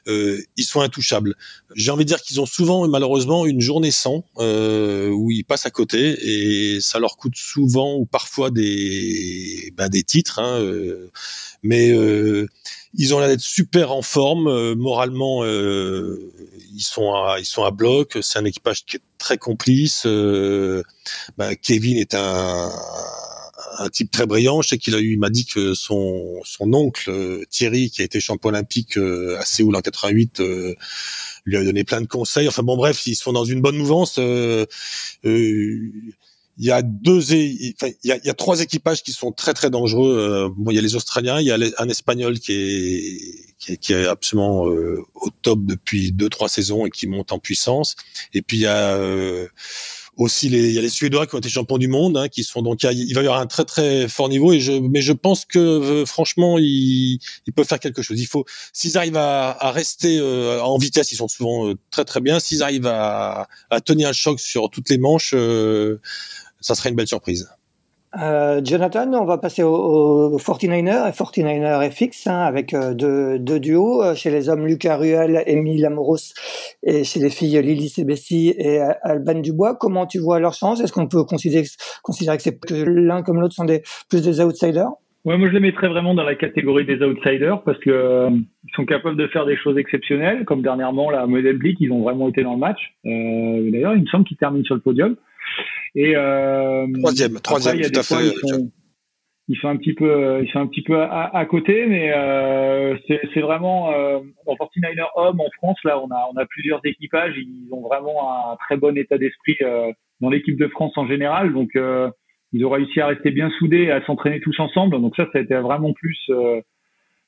euh, ils sont intouchables. J'ai envie de dire qu'ils ont souvent malheureusement une journée sans euh, où ils passent à côté et ça leur coûte souvent ou parfois des ben, des titres. Hein, euh, mais euh, ils ont l'air d'être super en forme euh, moralement. Euh, ils sont à, ils sont à bloc. C'est un équipage qui est très complice. Ben, Kevin est un un type très brillant. Je sais qu'il a eu, il m'a dit que son son oncle euh, Thierry, qui a été champion olympique euh, à Séoul en 88, euh, lui a donné plein de conseils. Enfin bon, bref, ils sont dans une bonne mouvance. Il y a deux, il y a, il y a trois équipages qui sont très très dangereux. bon, il y a les Australiens, il y a un Espagnol qui est qui est, absolument au top depuis deux trois saisons et qui monte en puissance. Et puis il y a aussi les, il y a les Suédois qui ont été champions du monde, hein, qui sont donc il, va y avoir un très très fort niveau et je, mais je pense que euh, franchement ils, ils peuvent faire quelque chose. Il faut s'ils arrivent à, à rester euh, en vitesse, ils sont souvent euh, très très bien. S'ils arrivent à, à tenir un choc sur toutes les manches, ça serait une belle surprise. Euh, Jonathan, on va passer au, 49er, 49er FX, hein, avec euh, deux, deux, duos. Euh, chez les hommes, Lucas Ruel, Émile Amoros, et chez les filles, Lily Sebessi et Alban Dubois. Comment tu vois leur chance? Est-ce qu'on peut considérer, considérer que, que l'un comme l'autre sont des, plus des outsiders? Ouais, moi je les mettrais vraiment dans la catégorie des outsiders parce que ils sont capables de faire des choses exceptionnelles, comme dernièrement la Model Blick, ils ont vraiment été dans le match. D'ailleurs, il me semble qu'ils terminent sur le podium. Et euh, troisième, troisième, tout à fait. Ils sont, un petit peu, ils sont un petit peu à, à côté, mais euh, c'est vraiment euh, en 49er homme en France là, on a on a plusieurs équipages, ils ont vraiment un très bon état d'esprit euh, dans l'équipe de France en général, donc euh, ils ont réussi à rester bien soudés, à s'entraîner tous ensemble, donc ça ça a été vraiment plus euh,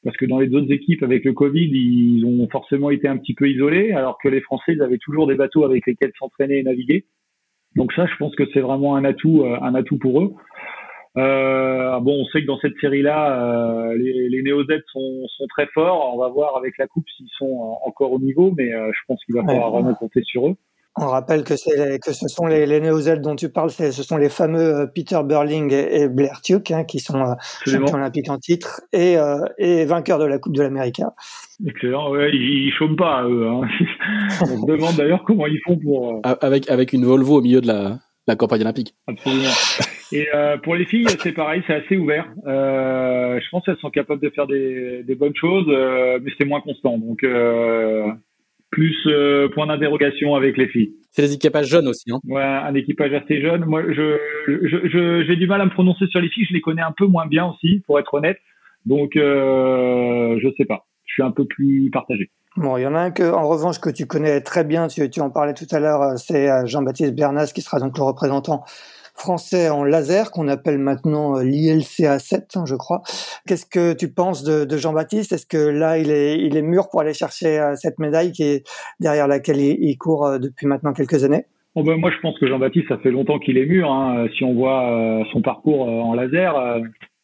parce que dans les autres équipes avec le Covid, ils ont forcément été un petit peu isolés, alors que les Français ils avaient toujours des bateaux avec lesquels s'entraîner et naviguer. Donc ça, je pense que c'est vraiment un atout, euh, un atout pour eux. Euh, bon, on sait que dans cette série-là, euh, les, les Néo-Z sont, sont, très forts. On va voir avec la coupe s'ils sont encore au niveau, mais je pense qu'il va falloir vraiment compter sur eux. On rappelle que, c'est que ce sont les, les néo dont tu parles, ce sont les fameux euh, Peter Burling et, Blair Tuke hein, qui sont euh, champions olympiques en titre et, euh, et vainqueurs de la Coupe de l'Amérique. Excellent, ouais, ils, ils chôment pas eux. Hein. On se demande d'ailleurs comment ils font pour. Avec, avec une Volvo au milieu de la, la campagne olympique. Absolument. Et euh, pour les filles, c'est pareil, c'est assez ouvert. Euh, je pense qu'elles sont capables de faire des, des bonnes choses, mais c'est moins constant. Donc, plus euh, point d'interrogation avec les filles. C'est des équipages jeunes aussi, hein Ouais, un équipage assez jeune. Moi, je, je, j'ai du mal à me prononcer sur les filles. Je les connais un peu moins bien aussi, pour être honnête. Donc, euh, je sais pas. Je suis un peu plus partagé. Bon, il y en a un que, en revanche, que tu connais très bien. Tu, tu en parlais tout à l'heure. Euh, c'est euh, Jean-Baptiste Bernas qui sera donc le représentant français en laser qu'on appelle maintenant euh, l'ILCA 7, hein, je crois. Qu'est-ce que tu penses de, Jean-Baptiste? Est-ce que là, il est, il est mûr pour aller chercher euh, cette médaille qui est derrière laquelle il, court euh, depuis maintenant quelques années? Oh ben moi, je pense que Jean-Baptiste, ça fait longtemps qu'il est mûr. Hein. Si on voit son parcours en laser,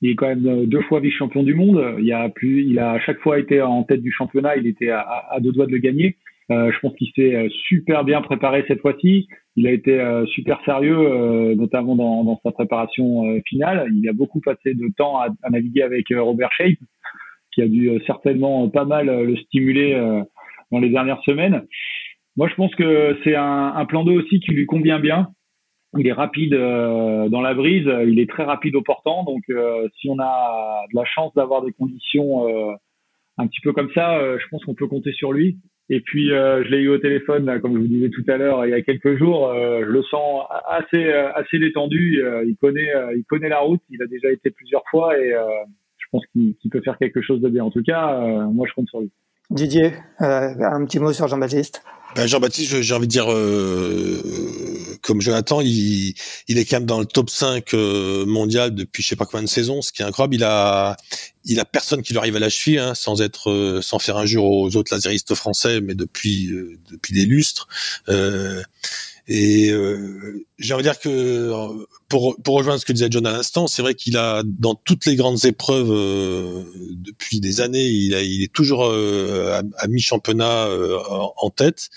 il est quand même deux fois vice-champion du monde. Il a à chaque fois été en tête du championnat. Il était à deux doigts de le gagner. Euh, je pense qu'il s'est super bien préparé cette fois-ci il a été euh, super sérieux, euh, notamment dans, dans, sa préparation euh, finale. Il a beaucoup passé de temps à, à naviguer avec Robert Shape, qui a dû certainement pas mal le stimuler dans les dernières semaines. Moi, je pense que c'est un, un plan d'eau aussi qui lui convient bien. Il est rapide dans la brise, il est très rapide au portant. Donc, si on a de la chance d'avoir des conditions un petit peu comme ça, je pense qu'on peut compter sur lui. Et puis, euh, je l'ai eu au téléphone, là, comme je vous disais tout à l'heure, il y a quelques jours. Euh, je le sens assez, euh, assez détendu. il connaît, il connaît la route. Il a déjà été plusieurs fois et je pense qu'il peut faire quelque chose de bien. En tout cas, moi, je compte sur lui. Didier, un petit mot sur Jean-Baptiste. Ben Jean-Baptiste, j'ai envie de dire, euh, comme Jonathan, il, il est quand même dans le top 5 mondial depuis je sais pas combien de saisons, ce qui est incroyable. Il a, il a personne qui lui arrive à la cheville, hein, sans être, sans faire injure aux autres laseristes français, mais depuis depuis des lustres. Et euh, j'ai envie de dire que pour, pour rejoindre ce que disait John à l'instant, c'est vrai qu'il a dans toutes les grandes épreuves euh, depuis des années, il, a, il est toujours euh, à, mi-championnat euh, en, tête.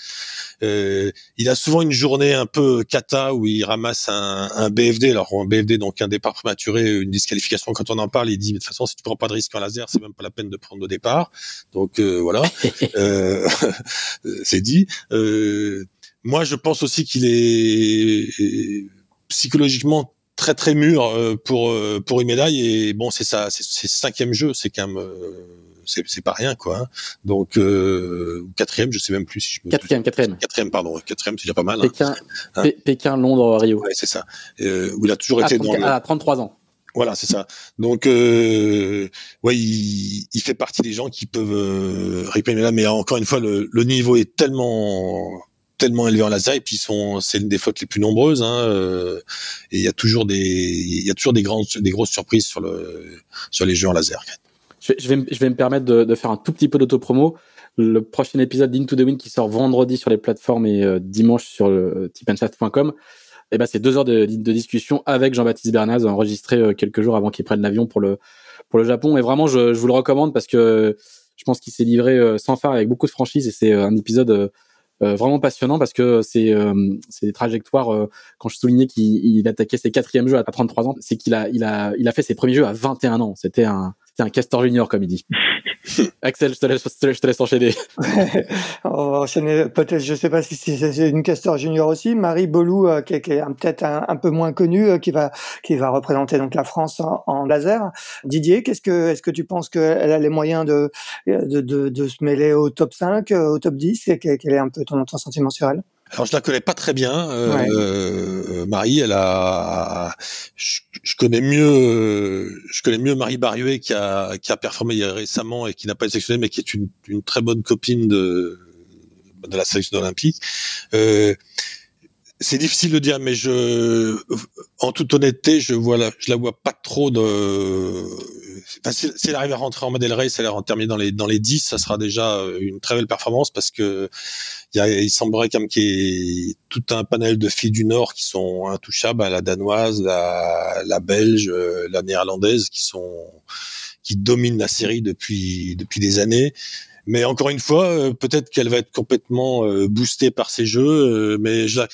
il a souvent une journée un peu cata où il ramasse un, un BFD. Alors un BFD donc un départ prématuré, une disqualification. Quand on en parle, il dit de toute façon si tu prends pas de risque en laser, c'est même pas la peine de prendre le départ. Donc voilà, c'est dit. Euh, moi, je pense aussi qu'il est psychologiquement très très mûr euh, pour euh, pour une médaille. Et bon c'est ça c'est cinquième jeu. C'est quand même euh, c'est c'est pas rien quoi hein. donc euh, quatrième je sais même plus si je me quatrième quatrième. Quatrième pardon. Quatrième c'est déjà pas mal Pékin hein. Pékin Londres Rio. Ouais c'est ça. Où il a toujours été dans à 33 ans. Voilà, c'est ça. Donc, euh, ouais, il, il, fait partie des gens qui peuvent euh, là, mais encore une fois, le, le niveau est tellement tellement élevé en laser et puis sont c'est une des flottes les plus nombreuses hein, euh, et il y a toujours des il y a toujours des grandes des grosses surprises sur le sur les jeux en laser. Je, vais je vais me permettre de, faire un tout petit peu d'autopromo. Le prochain épisode d'Into the Wind qui sort vendredi sur les plateformes et euh, dimanche sur le tipanchat.com. Et eh ben c'est deux heures de, de discussion avec Jean-Baptiste Bernaz enregistré euh, quelques jours avant qu'il prenne l'avion pour le pour le Japon et vraiment je, je vous le recommande parce que je pense qu'il s'est livré sans phare avec beaucoup de franchise et c'est un épisode euh, vraiment passionnant parce que c'est euh, c'est des trajectoires. Euh, quand je soulignais qu'il attaquait ses quatrièmes jeux à 33 ans, c'est qu'il a il a il a fait ses premiers jeux à 21 ans. C'était un c'était un castor junior comme il dit. Axel, je te laisse, je te laisse enchaîner. On va enchaîner peut-être, je sais pas si c'est une castor junior aussi, Marie Bolou, qui, est, peut-être un, peu moins connue, qui va qui va représenter donc la France en, laser. Didier, qu'est-ce que est-ce que tu penses qu'elle a les moyens de de, de de, se mêler au top 5, au top 10 et quel est un peu ton, ton sentiment sur elle? Alors je la connais pas très bien, euh, euh, Marie. Elle a, je, connais mieux, je connais mieux Marie Barieux qui a qui a performé récemment et qui n'a pas été sélectionnée, mais qui est une, une très bonne copine de de la sélection olympique. Euh, c'est difficile de dire, mais je, en toute honnêteté, je vois la, je la vois pas trop de. Enfin, si, elle arrive à rentrer en modèle race, elle en terminer dans les dans les 10, ça sera déjà une très belle performance parce que y a, il semblerait comme qu'il y ait tout un panel de filles du Nord qui sont intouchables, la danoise, la, la belge, la néerlandaise, qui sont qui dominent la série depuis depuis des années. Mais encore une fois, euh, peut-être qu'elle va être complètement euh, boostée par ces jeux, euh, mais je la,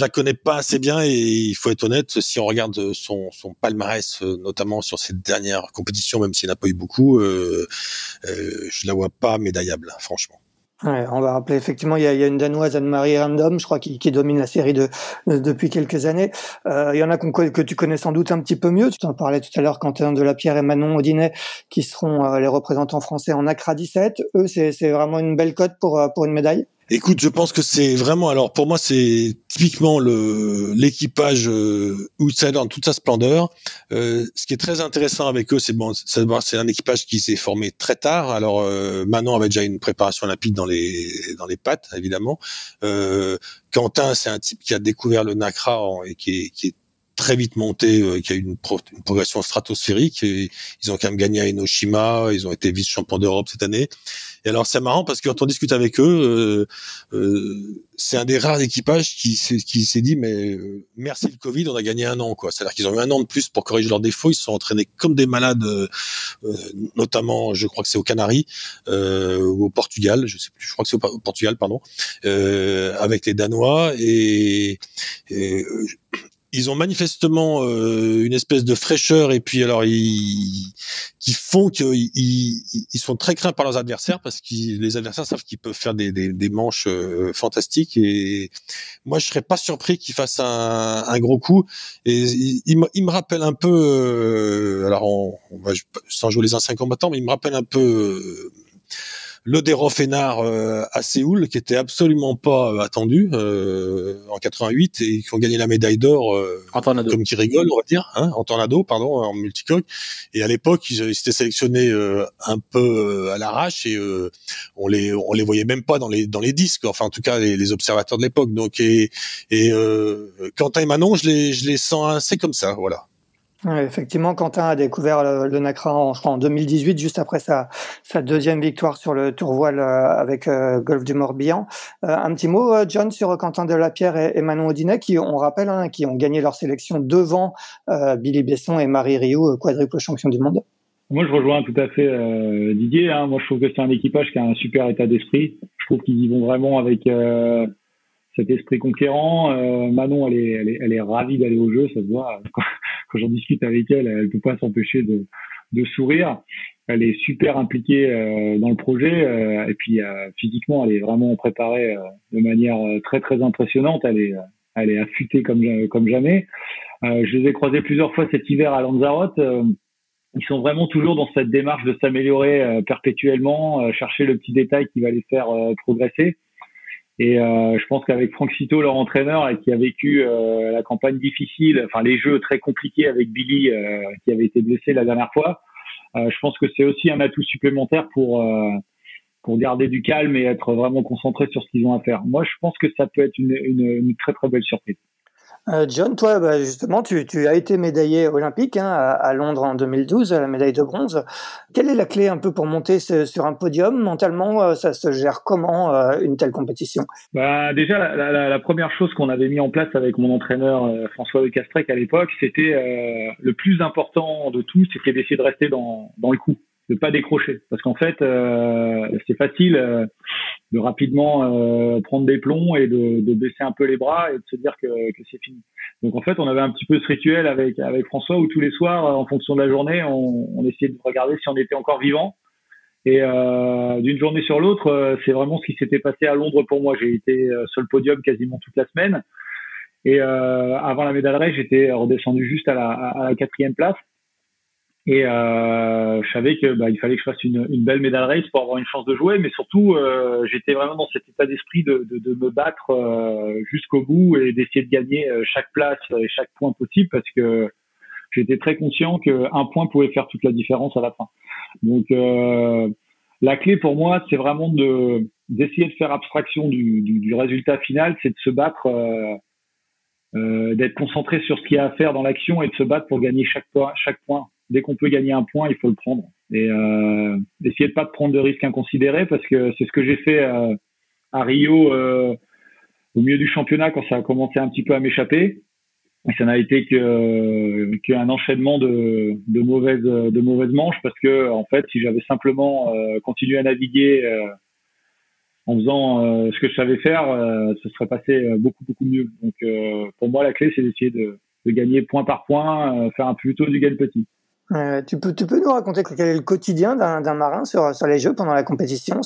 la connais pas assez bien et il faut être honnête, si on regarde son, palmarès, notamment sur cette dernière compétition, même s'il n'a pas eu beaucoup, je la vois pas médaillable, franchement. Ouais, on va rappeler effectivement, il y a, il y a une danoise Anne-Marie Random, je crois, qui, qui, domine la série de, depuis quelques années. Euh, il y en a que tu connais sans doute un petit peu mieux. Tu t'en parlais tout à l'heure, Quentin de la Pierre et Manon Audinet, qui seront euh, les représentants français en ACRA 17. Eux, c'est vraiment une belle cote pour, euh, pour une médaille. Écoute, je pense que c'est vraiment. Alors pour moi, c'est typiquement le l'équipage euh, outsider dans toute sa splendeur. Euh, ce qui est très intéressant avec eux, c'est bon, c'est un équipage qui s'est formé très tard. Alors euh, Manon avait déjà une préparation olympique dans les dans les pattes, évidemment. Euh, Quentin, c'est un type qui a découvert le NACRA et qui est, qui est très vite monté, euh, qui a eu une, progression stratosphérique. Ils ont quand même gagné à Enoshima, ils ont été vice-champions d'Europe cette année. Et alors c'est marrant parce que quand on discute avec eux, euh, euh, c'est un des rares équipages qui, qui s'est dit mais euh, merci le Covid, on a gagné un an quoi. C'est-à-dire qu'ils ont eu un an de plus pour corriger leurs défauts. Ils se sont entraînés comme des malades, euh, notamment je crois que c'est aux Canaries ou au Portugal, je sais plus, je crois que c'est au, Portugal pardon, avec les Danois et, et ils ont manifestement euh, une espèce de fraîcheur et puis alors ils qui font qu'ils ils, sont très craints par leurs adversaires parce que les adversaires savent qu'ils peuvent faire des, des, des manches euh, fantastiques et moi je serais pas surpris qu'ils fassent un, un, gros coup et il, me rappelle un peu euh, alors on, on va sans jouer les anciens combattants mais il me rappelle un peu le Fénard euh, à Séoul, qui était absolument pas euh, attendu euh, en 88 et qui ont gagné la médaille d'or comme qui rigole, on va dire, hein, en tornado, pardon, en multicoque. Et à l'époque, ils, s'étaient sélectionnés un peu à l'arrache et on les on les voyait même pas dans les dans les disques. Enfin, en tout cas, les, les observateurs de l'époque. Donc et et Quentin et Manon, je les je les sens assez comme ça, voilà. Effectivement, Quentin a découvert le, NACRA en, en 2018, juste après sa, sa deuxième victoire sur le tour voile euh, avec euh, Golfe du Morbihan. Euh, un petit mot, John, sur Quentin Delapierre et, et Manon Audinet, qui, on rappelle, hein, qui ont gagné leur sélection devant Billy Besson et Marie Rioux, quadruple champion du monde. Moi, je rejoins tout à fait Didier. Hein. Moi, je trouve que c'est un équipage qui a un super état d'esprit. Je trouve qu'ils y vont vraiment avec cet esprit conquérant. Manon, elle est, elle est, elle est ravie d'aller au jeu, ça se voit quand j'en discute avec elle, elle peut pas s'empêcher de, de sourire. Elle est super impliquée euh, dans le projet euh, et puis euh, physiquement, elle est vraiment préparée de manière très très impressionnante. Elle est elle est affûtée comme comme jamais. je les ai croisés plusieurs fois cet hiver à Lanzarote. ils sont vraiment toujours dans cette démarche de s'améliorer perpétuellement, chercher le petit détail qui va les faire progresser. Et euh, je pense qu'avec Franck Cito, leur entraîneur, et qui a vécu euh, la campagne difficile, enfin les jeux très compliqués avec Billy, euh, qui avait été blessé la dernière fois, euh, je pense que c'est aussi un atout supplémentaire pour pour garder du calme et être vraiment concentré sur ce qu'ils ont à faire. Moi, je pense que ça peut être une, une, une très très belle surprise. Euh, John, toi, bah, justement, tu, tu, as été médaillé olympique hein, à, Londres en 2012, la médaille de bronze. Quelle est la clé un peu pour monter sur un podium? Mentalement, euh, ça se gère comment euh, une telle compétition? Bah, Déjà, la, la, la, première chose qu'on avait mis en place avec mon entraîneur François de Castrec à l'époque, c'était le plus important de tout, c'était d'essayer de rester dans, dans le coup de pas décrocher. Parce qu'en fait euh, c'est facile euh, de rapidement euh, prendre des plombs et de, de, baisser un peu les bras et de se dire que, que c'est fini. Donc en fait on avait un petit peu ce rituel avec avec François où tous les soirs en fonction de la journée on, on essayait de regarder si on était encore vivant. Et d'une journée sur l'autre c'est vraiment ce qui s'était passé à Londres pour moi. J'ai été sur le podium quasiment toute la semaine. Et avant la médaille j'étais redescendu juste à la, à la quatrième place et euh, je savais que bah, il fallait que je fasse une, une, belle médaille race pour avoir une chance de jouer, mais surtout euh, j'étais vraiment dans cet état d'esprit de, de, de, me battre euh, jusqu'au bout et d'essayer de gagner euh, chaque place et chaque point possible parce que j'étais très conscient qu'un point pouvait faire toute la différence à la fin. Donc euh, la clé pour moi, c'est vraiment de d'essayer de faire abstraction du, du, du résultat final, c'est de se battre. Euh, d'être concentré sur ce qu'il y a à faire dans l'action et de se battre pour gagner chaque point, chaque point dès qu'on peut gagner un point, il faut le prendre. Et euh, essayer de pas prendre de risques inconsidérés parce que c'est ce que j'ai fait euh, à Rio euh, au milieu du championnat quand ça a commencé un petit peu à m'échapper. Et ça n'a été que qu'un enchaînement de, de mauvaises de mauvaises manches parce que en fait, si j'avais simplement euh, continué à naviguer euh, en faisant euh, ce que je savais faire, ce serait passé beaucoup beaucoup mieux. Donc pour moi, la clé c'est d'essayer de, de, gagner point par point, faire un plutôt du gain petit. Euh, tu, peux, nous raconter quel est le quotidien d'un marin sur, les Jeux pendant la compétition?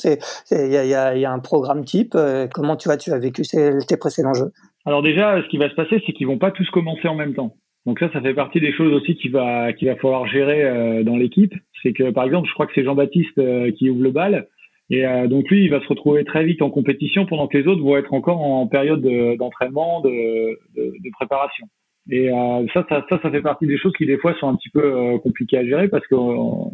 Il y a, un programme type. Euh, comment tu as, vécu tes précédents Jeux? Alors déjà, ce qui va se passer, c'est qu'ils vont pas tous commencer en même temps. Donc ça, ça fait partie des choses aussi qu'il va, falloir gérer euh, dans l'équipe. C'est que par exemple, je crois que c'est Jean-Baptiste qui ouvre le bal. Et donc lui, il va se retrouver très vite en compétition pendant que les autres vont être encore en période d'entraînement, de, de, de préparation. Et euh, ça, ça, ça, ça, fait partie des choses qui des fois sont un petit peu euh, compliquées à gérer parce que euh,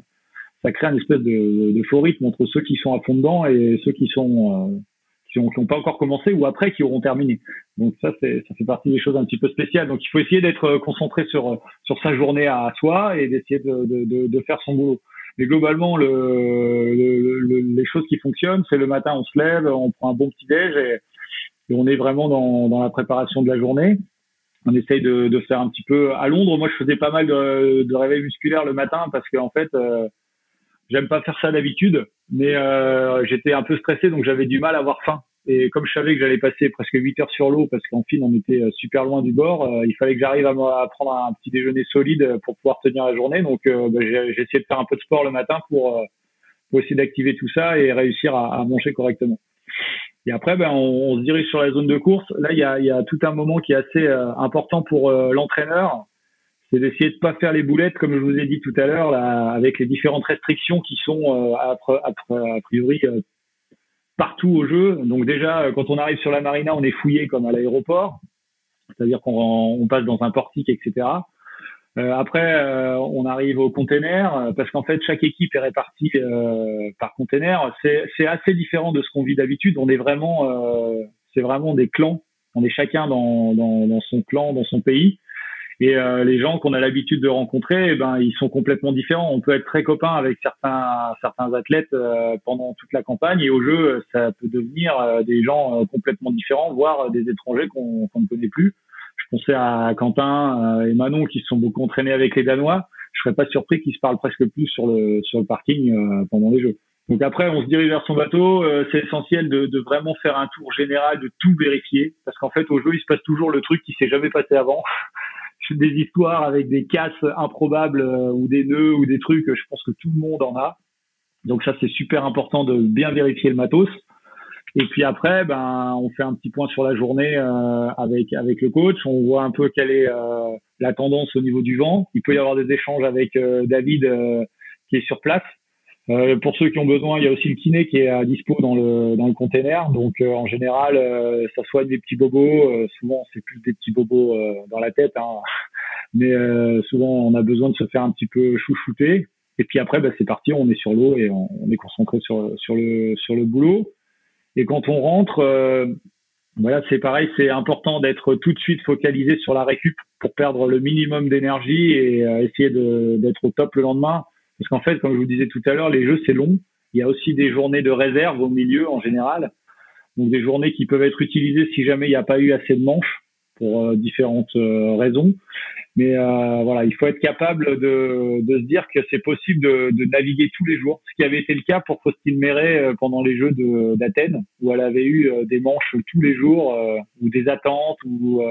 ça crée un espèce de, de, faux rythme entre ceux qui sont à fond dedans et ceux qui sont qui n'ont pas encore commencé ou après qui auront terminé. Donc ça, ça fait partie des choses un petit peu spéciales. Donc il faut essayer d'être concentré sur sur sa journée à soi et d'essayer de, de, de, faire son boulot. Mais globalement, le, le, les choses qui fonctionnent, c'est le matin, on se lève, on prend un bon petit déj et, et on est vraiment dans, dans la préparation de la journée on essaye de, de, faire un petit peu à Londres. Moi, je faisais pas mal de, de réveil musculaire le matin parce qu'en fait, euh, j'aime pas faire ça d'habitude, mais euh, j'étais un peu stressé, donc j'avais du mal à avoir faim. Et comme je savais que j'allais passer presque 8 heures sur l'eau parce qu'en fin on était euh, super loin du bord, euh, il fallait que j'arrive à, à, prendre un petit déjeuner solide pour pouvoir tenir la journée. Donc, euh, bah, j'ai essayé de faire un peu de sport le matin pour, pour essayer d'activer tout ça et réussir à, à manger correctement. Et après, ben, on, on, se dirige sur la zone de course. Là, il y a, y a tout un moment qui est assez euh, important pour euh, l'entraîneur. C'est d'essayer de pas faire les boulettes, comme je vous ai dit tout à l'heure, avec les différentes restrictions qui sont euh, a, a, priori partout au jeu. Donc déjà, quand on arrive sur la marina, on est fouillé comme à l'aéroport, c'est-à-dire qu'on on passe dans un portique, etc. Euh, après, euh, on arrive au container euh, parce qu'en fait, chaque équipe est répartie par container. C'est assez différent de ce qu'on vit d'habitude. On est vraiment, c'est vraiment des clans. On est chacun dans, dans, dans, son clan, dans son pays. Et euh, les gens qu'on a l'habitude de rencontrer, eh ben, ils sont complètement différents. On peut être très copain avec certains certains athlètes euh, pendant toute la campagne, et au jeu, ça peut devenir euh, des gens complètement différents, voire des étrangers qu'on ne connaît plus. Je pensais à Quentin et Manon qui se sont beaucoup entraînés avec les Danois. Je serais pas surpris qu'ils se parlent presque plus sur le sur le parking pendant les jeux. Donc après, on se dirige vers son bateau. c'est essentiel de, de, vraiment faire un tour général, de tout vérifier, parce qu'en fait, au jeu, il se passe toujours le truc qui s'est jamais passé avant des histoires avec des casses improbables euh, ou des nœuds ou des trucs, je pense que tout le monde en a. Donc ça, c'est super important de bien vérifier le matos. Et puis après, ben, on fait un petit point sur la journée euh, avec avec le coach. On voit un peu quelle est euh, la tendance au niveau du vent. Il peut y avoir des échanges avec David qui est sur place euh, pour ceux qui ont besoin, il y a aussi le kiné qui est à dispo dans le dans le container. Donc euh, en général, euh, ça soigne des petits bobos. Euh, souvent, c'est plus des petits bobos dans la tête, hein. mais souvent on a besoin de se faire un petit peu chouchouter. Et puis après, bah, c'est parti, on est sur l'eau et on, on, est concentré sur sur le sur le boulot. Et quand on rentre, voilà, c'est pareil, c'est important d'être tout de suite focalisé sur la récup pour perdre le minimum d'énergie et essayer d'être au top le lendemain parce qu'en fait, comme je vous disais tout à l'heure, les jeux, c'est long. Il y a aussi des journées de réserve au milieu en général. Donc des journées qui peuvent être utilisées si jamais il n'y a pas eu assez de manches pour euh, différentes euh, raisons. Mais euh, voilà, il faut être capable de, de se dire que c'est possible de, de, naviguer tous les jours, ce qui avait été le cas pour Faustine Méret pendant les Jeux d'Athènes, où elle avait eu des manches tous les jours, ou des attentes, ou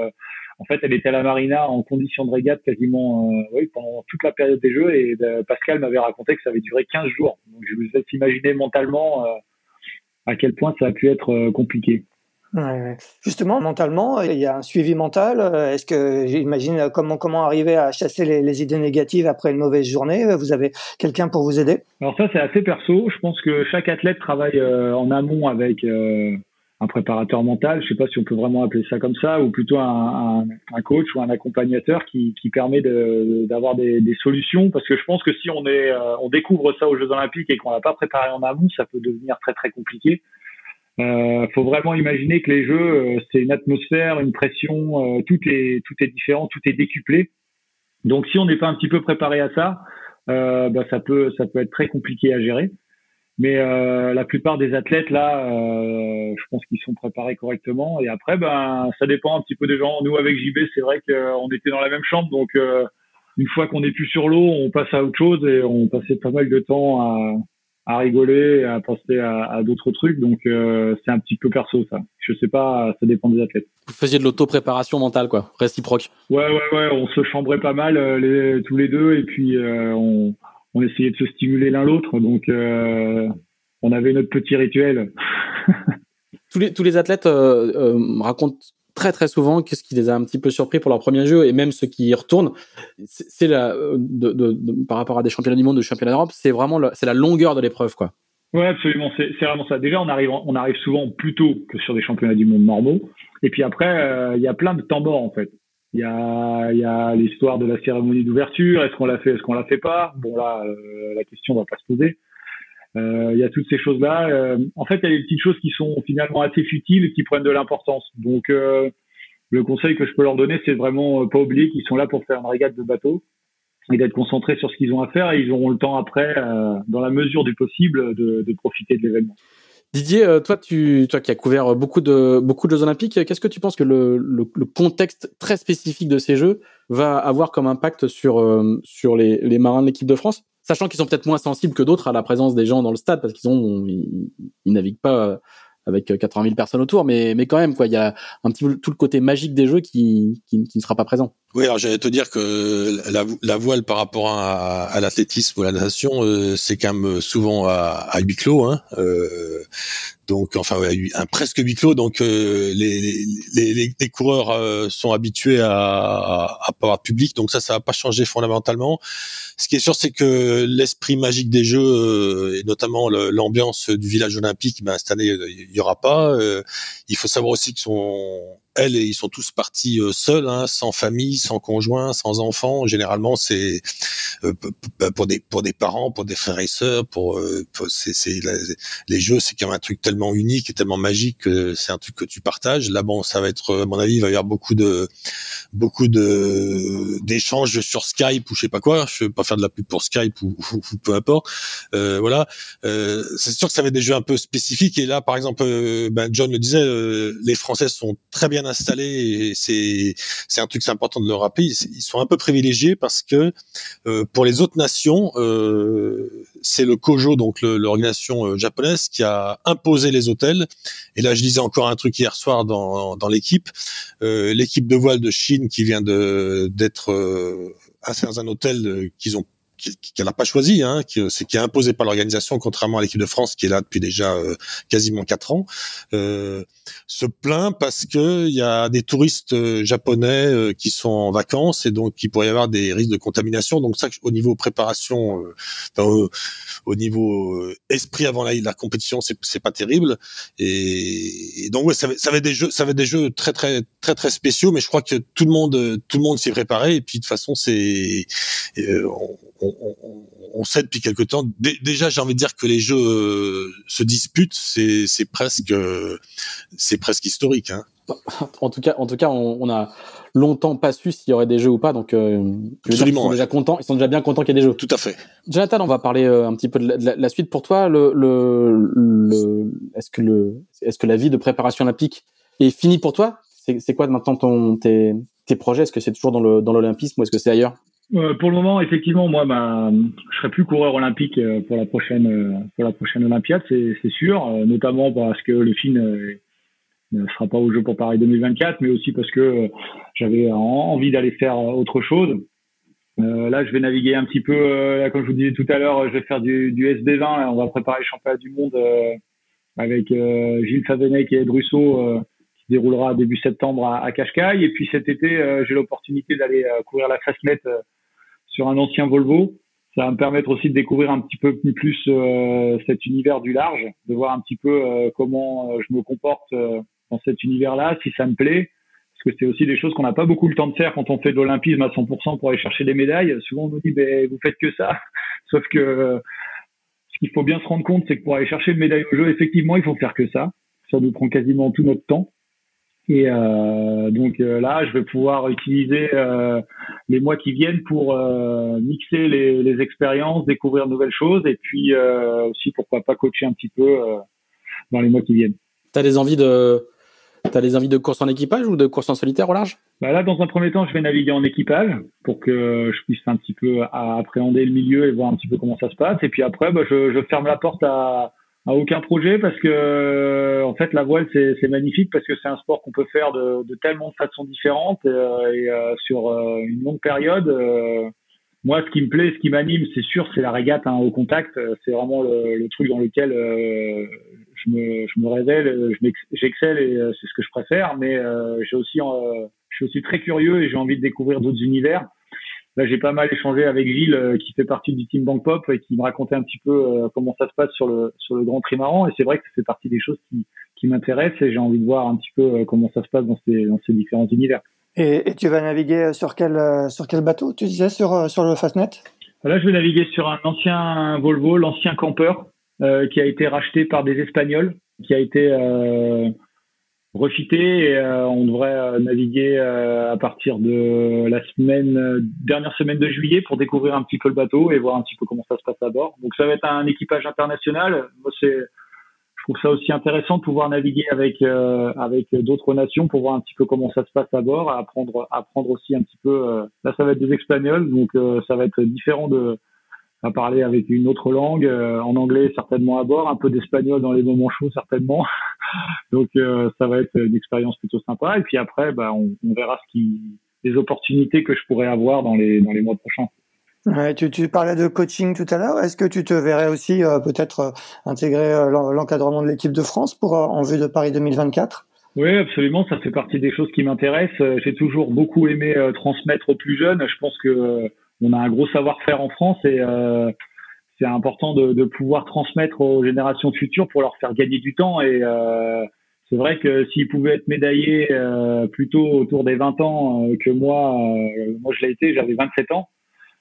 en fait, elle était à la marina en condition de régate quasiment euh, oui, pendant toute la période des Jeux et euh, Pascal m'avait raconté que ça avait duré 15 jours. Donc je vous laisse imaginer mentalement euh, à quel point ça a pu être compliqué. Justement, mentalement, il y a un suivi mental. Est-ce que j'imagine comment comment arriver à chasser les, idées négatives après une mauvaise journée Vous avez quelqu'un pour vous aider? Alors ça, c'est assez perso. Je pense que chaque athlète travaille en amont avec un préparateur mental, je sais pas si on peut vraiment appeler ça comme ça, ou plutôt un, coach ou un accompagnateur qui, permet d'avoir des, solutions, parce que je pense que si euh, on découvre ça aux Jeux Olympiques et qu'on l'a pas préparé en amont, ça peut devenir très très compliqué. Euh, faut vraiment imaginer que les Jeux, euh, c'est une atmosphère, une pression, euh, tout est tout est différent, tout est décuplé. Donc si on n'est pas un petit peu préparé à ça, bah, ça peut ça peut être très compliqué à gérer. Mais euh, la plupart des athlètes là, euh, je pense qu'ils sont préparés correctement. Et après, ben, ça dépend un petit peu des gens. Nous, avec JB, c'est vrai qu'on était dans la même chambre, donc euh, une fois qu'on n'est plus sur l'eau, on passe à autre chose et on passait pas mal de temps à, à rigoler, à penser à, à d'autres trucs. Donc euh, c'est un petit peu perso ça. Je sais pas, ça dépend des athlètes. Vous faisiez de l'auto-préparation mentale, quoi, réciproque. Ouais, ouais, ouais. On se chambrait pas mal euh, les, tous les deux et puis on on essayait de se stimuler l'un l'autre. Donc, euh, on avait notre petit rituel. tous, les, tous les athlètes euh, euh, racontent très très souvent qu'est-ce qui les a un petit peu surpris pour leur premier jeu et même ceux qui y retournent c'est la de, par rapport à des championnats du monde de championnats d'Europe c'est vraiment c'est la longueur de l'épreuve quoi. Ouais absolument. C'est vraiment ça. Déjà on arrive on arrive souvent plus tôt que sur des championnats du monde normaux. Et puis après il y a plein de temps morts en fait. Il y a, il y a l'histoire de la cérémonie d'ouverture. Est-ce qu'on l'a fait, est-ce qu'on la fait pas? Bon là, euh, la question va pas se poser. Euh, il y a toutes ces choses-là. Euh, en fait, il y a des petites choses qui sont finalement assez futiles et qui prennent de l'importance. Donc, euh, le conseil que je peux leur donner, c'est vraiment pas oublier qu'ils sont là pour faire une régate de bateau et d'être concentrés sur ce qu'ils ont à faire et ils auront le temps après, dans la mesure du possible, de, de profiter de l'événement. Didier, euh, toi, tu, toi qui as couvert beaucoup de beaucoup de Jeux Olympiques, qu'est-ce que tu penses que le, le, le, contexte très spécifique de ces Jeux va avoir comme impact sur euh, sur les, les marins de l'équipe de France, sachant qu'ils sont peut-être moins sensibles que d'autres à la présence des gens dans le stade parce qu'ils ont ils, naviguent pas avec 80 euh, 000 personnes autour, mais, quand même, quoi, il y a un petit tout le côté magique des jeux qui, qui, qui ne sera pas présent. Oui, alors j'allais te dire que la, la voile par rapport à, à l'athlétisme ou à la natation, euh, c'est quand même souvent à, à huis clos. Hein, euh, donc, enfin, ouais, un presque huis clos. Donc, euh, les, les, les, coureurs euh, sont habitués à, à, à public. Donc ça, ça va pas changer fondamentalement. Ce qui est sûr, c'est que l'esprit magique des jeux euh, et notamment l'ambiance du village olympique, ben, cette année, il y aura pas. il faut savoir aussi qu'ils sont elles, ils sont tous partis seuls, hein, sans famille, sans conjoint, sans enfants. Généralement, c'est pour des pour des parents, pour des frères et sœurs, pour, c'est les jeux, c'est quand même un truc tellement unique et tellement magique que c'est un truc que tu partages. Là, bon, ça va être, à mon avis, il va y avoir beaucoup de beaucoup de d'échanges sur Skype ou je sais pas quoi. Je veux pas faire de la pub pour Skype ou, peu importe. Euh, voilà, euh, c'est sûr que ça va être des jeux un peu spécifiques. Et là, par exemple, euh, ben John le disait, euh, les Français sont très bien installés et c'est c'est un truc c'est important de le rappeler. Ils, sont un peu privilégiés parce que euh, pour les autres nations, c'est le Kojo, donc l'organisation japonaise, qui a imposé les hôtels. Et là, je disais encore un truc hier soir dans dans l'équipe, l'équipe de voile de Chine qui vient de d'être assez dans un hôtel qu'ils ont qu'elle n'a pas choisi, hein, c'est qui est imposé par l'organisation, contrairement à l'équipe de France qui est là depuis déjà euh, quasiment quatre ans, euh, se plaint parce que il y a des touristes euh, japonais euh, qui sont en vacances et donc il pourrait y avoir des risques de contamination. Donc ça, au niveau préparation, au, au, niveau esprit avant la, compétition, c'est c'est pas terrible. Et, donc ouais, ça, ça va être des jeux, ça va être des jeux très très très très spéciaux, mais je crois que tout le monde tout le monde s'y est préparé et puis de toute façon c'est on, on, on, sait depuis quelque temps. déjà, j'ai envie de dire que les jeux euh, se disputent, c'est, presque, c'est presque historique. Hein. En tout cas, en tout cas, on, a longtemps pas su s'il y aurait des jeux ou pas, donc euh, ils sont déjà contents, ils sont déjà bien contents qu'il y ait des jeux. Tout à fait. Jonathan, on va parler euh, un petit peu de la, suite pour toi. Le, le, est-ce que le, est-ce que la vie de préparation olympique est finie pour toi? C'est, quoi maintenant ton, tes, tes projets? Est-ce que c'est toujours dans le dans l'olympisme ou est-ce que c'est ailleurs? Euh, pour le moment, effectivement, moi, bah, je serai plus coureur olympique euh, pour la prochaine euh, pour la prochaine Olympiade, c'est sûr, notamment parce que le film ne sera pas au jeu pour Paris 2024, mais aussi parce que j'avais envie d'aller faire autre chose. là, je vais naviguer un petit peu, là, comme je vous disais tout à l'heure, je vais faire du, du SB20. on va préparer le championnat du monde avec Gilles Favenec et Ed Russo qui déroulera début septembre à, à Et puis cet été, j'ai l'opportunité d'aller courir la Fastnet sur un ancien Volvo. Ça va me permettre aussi de découvrir un petit peu plus euh, cet univers du large, de voir un petit peu euh, comment euh, je me comporte dans cet univers-là, si ça me plaît. Parce que c'est aussi des choses qu'on n'a pas beaucoup le temps de faire quand on fait de l'olympisme à 100% pour aller chercher des médailles. Souvent on nous dit, ben, vous faites que ça. Sauf que ce qu'il faut bien se rendre compte, c'est que pour aller chercher une médaille au jeu, effectivement, il faut faire que ça. Ça nous prend quasiment tout notre temps. Et euh, donc euh, là, je vais pouvoir utiliser euh, les mois qui viennent pour euh, mixer les, les, expériences, découvrir de nouvelles choses, et puis euh, aussi pourquoi pas coacher un petit peu dans les mois qui viennent. T'as des envies de T'as des envies de course en équipage ou de course en solitaire au large? Bah Là, dans un premier temps, je vais naviguer en équipage pour que je puisse un petit peu appréhender le milieu et voir un petit peu comment ça se passe. Et puis après, bah, je, je ferme la porte à, à aucun projet parce que euh, en fait la voile c'est magnifique parce que c'est un sport qu'on peut faire de, de, tellement de façons différentes euh, et euh, sur une longue période. moi, ce qui me plaît, ce qui m'anime, c'est sûr, c'est la régate hein, au contact. C'est vraiment le, le, truc dans lequel je me, je me révèle, j'excelle et c'est ce que je préfère. Mais j'ai aussi, je suis aussi très curieux et j'ai envie de découvrir d'autres univers. Là, j'ai pas mal échangé avec Gilles, euh, qui fait partie du team Bank Pop, et qui me racontait un petit peu euh, comment ça se passe sur le sur le Grand Trimaran. Et c'est vrai que ça fait partie des choses qui, qui m'intéressent, et j'ai envie de voir un petit peu euh, comment ça se passe dans ces dans ces différents univers. Et, et tu vas naviguer sur quel sur quel bateau Tu disais sur sur le Fastnet? Là, je vais naviguer sur un ancien Volvo, l'ancien campeur, qui a été racheté par des Espagnols, qui a été refité et euh, on devrait euh, naviguer euh, à partir de la semaine dernière semaine de juillet pour découvrir un petit peu le bateau et voir un petit peu comment ça se passe à bord. Donc ça va être un équipage international. Moi c'est je trouve ça aussi intéressant de pouvoir naviguer avec avec d'autres nations pour voir un petit peu comment ça se passe à bord, apprendre apprendre aussi un petit peu. là ça va être des espagnols donc ça va être différent de à parler avec une autre langue, euh, en anglais certainement à bord, un peu d'espagnol dans les moments chauds certainement. Donc euh, ça va être une expérience plutôt sympa. Et puis après, bah, on, on, verra ce qui, les opportunités que je pourrais avoir dans les dans les mois prochains. Ouais, tu, tu, parlais de coaching tout à l'heure. Est-ce que tu te verrais aussi euh, peut-être intégrer l'encadrement de l'équipe de France pour en vue de Paris 2024 oui, absolument. Ça fait partie des choses qui m'intéressent. J'ai toujours beaucoup aimé transmettre aux plus jeunes. Je pense que on a un gros savoir-faire en France et euh, c'est important de, de, pouvoir transmettre aux générations futures pour leur faire gagner du temps et, euh, c'est vrai que s'il pouvait être médaillé euh, plutôt autour des 20 ans euh, que moi, euh, moi je l'ai été, j'avais 27 ans.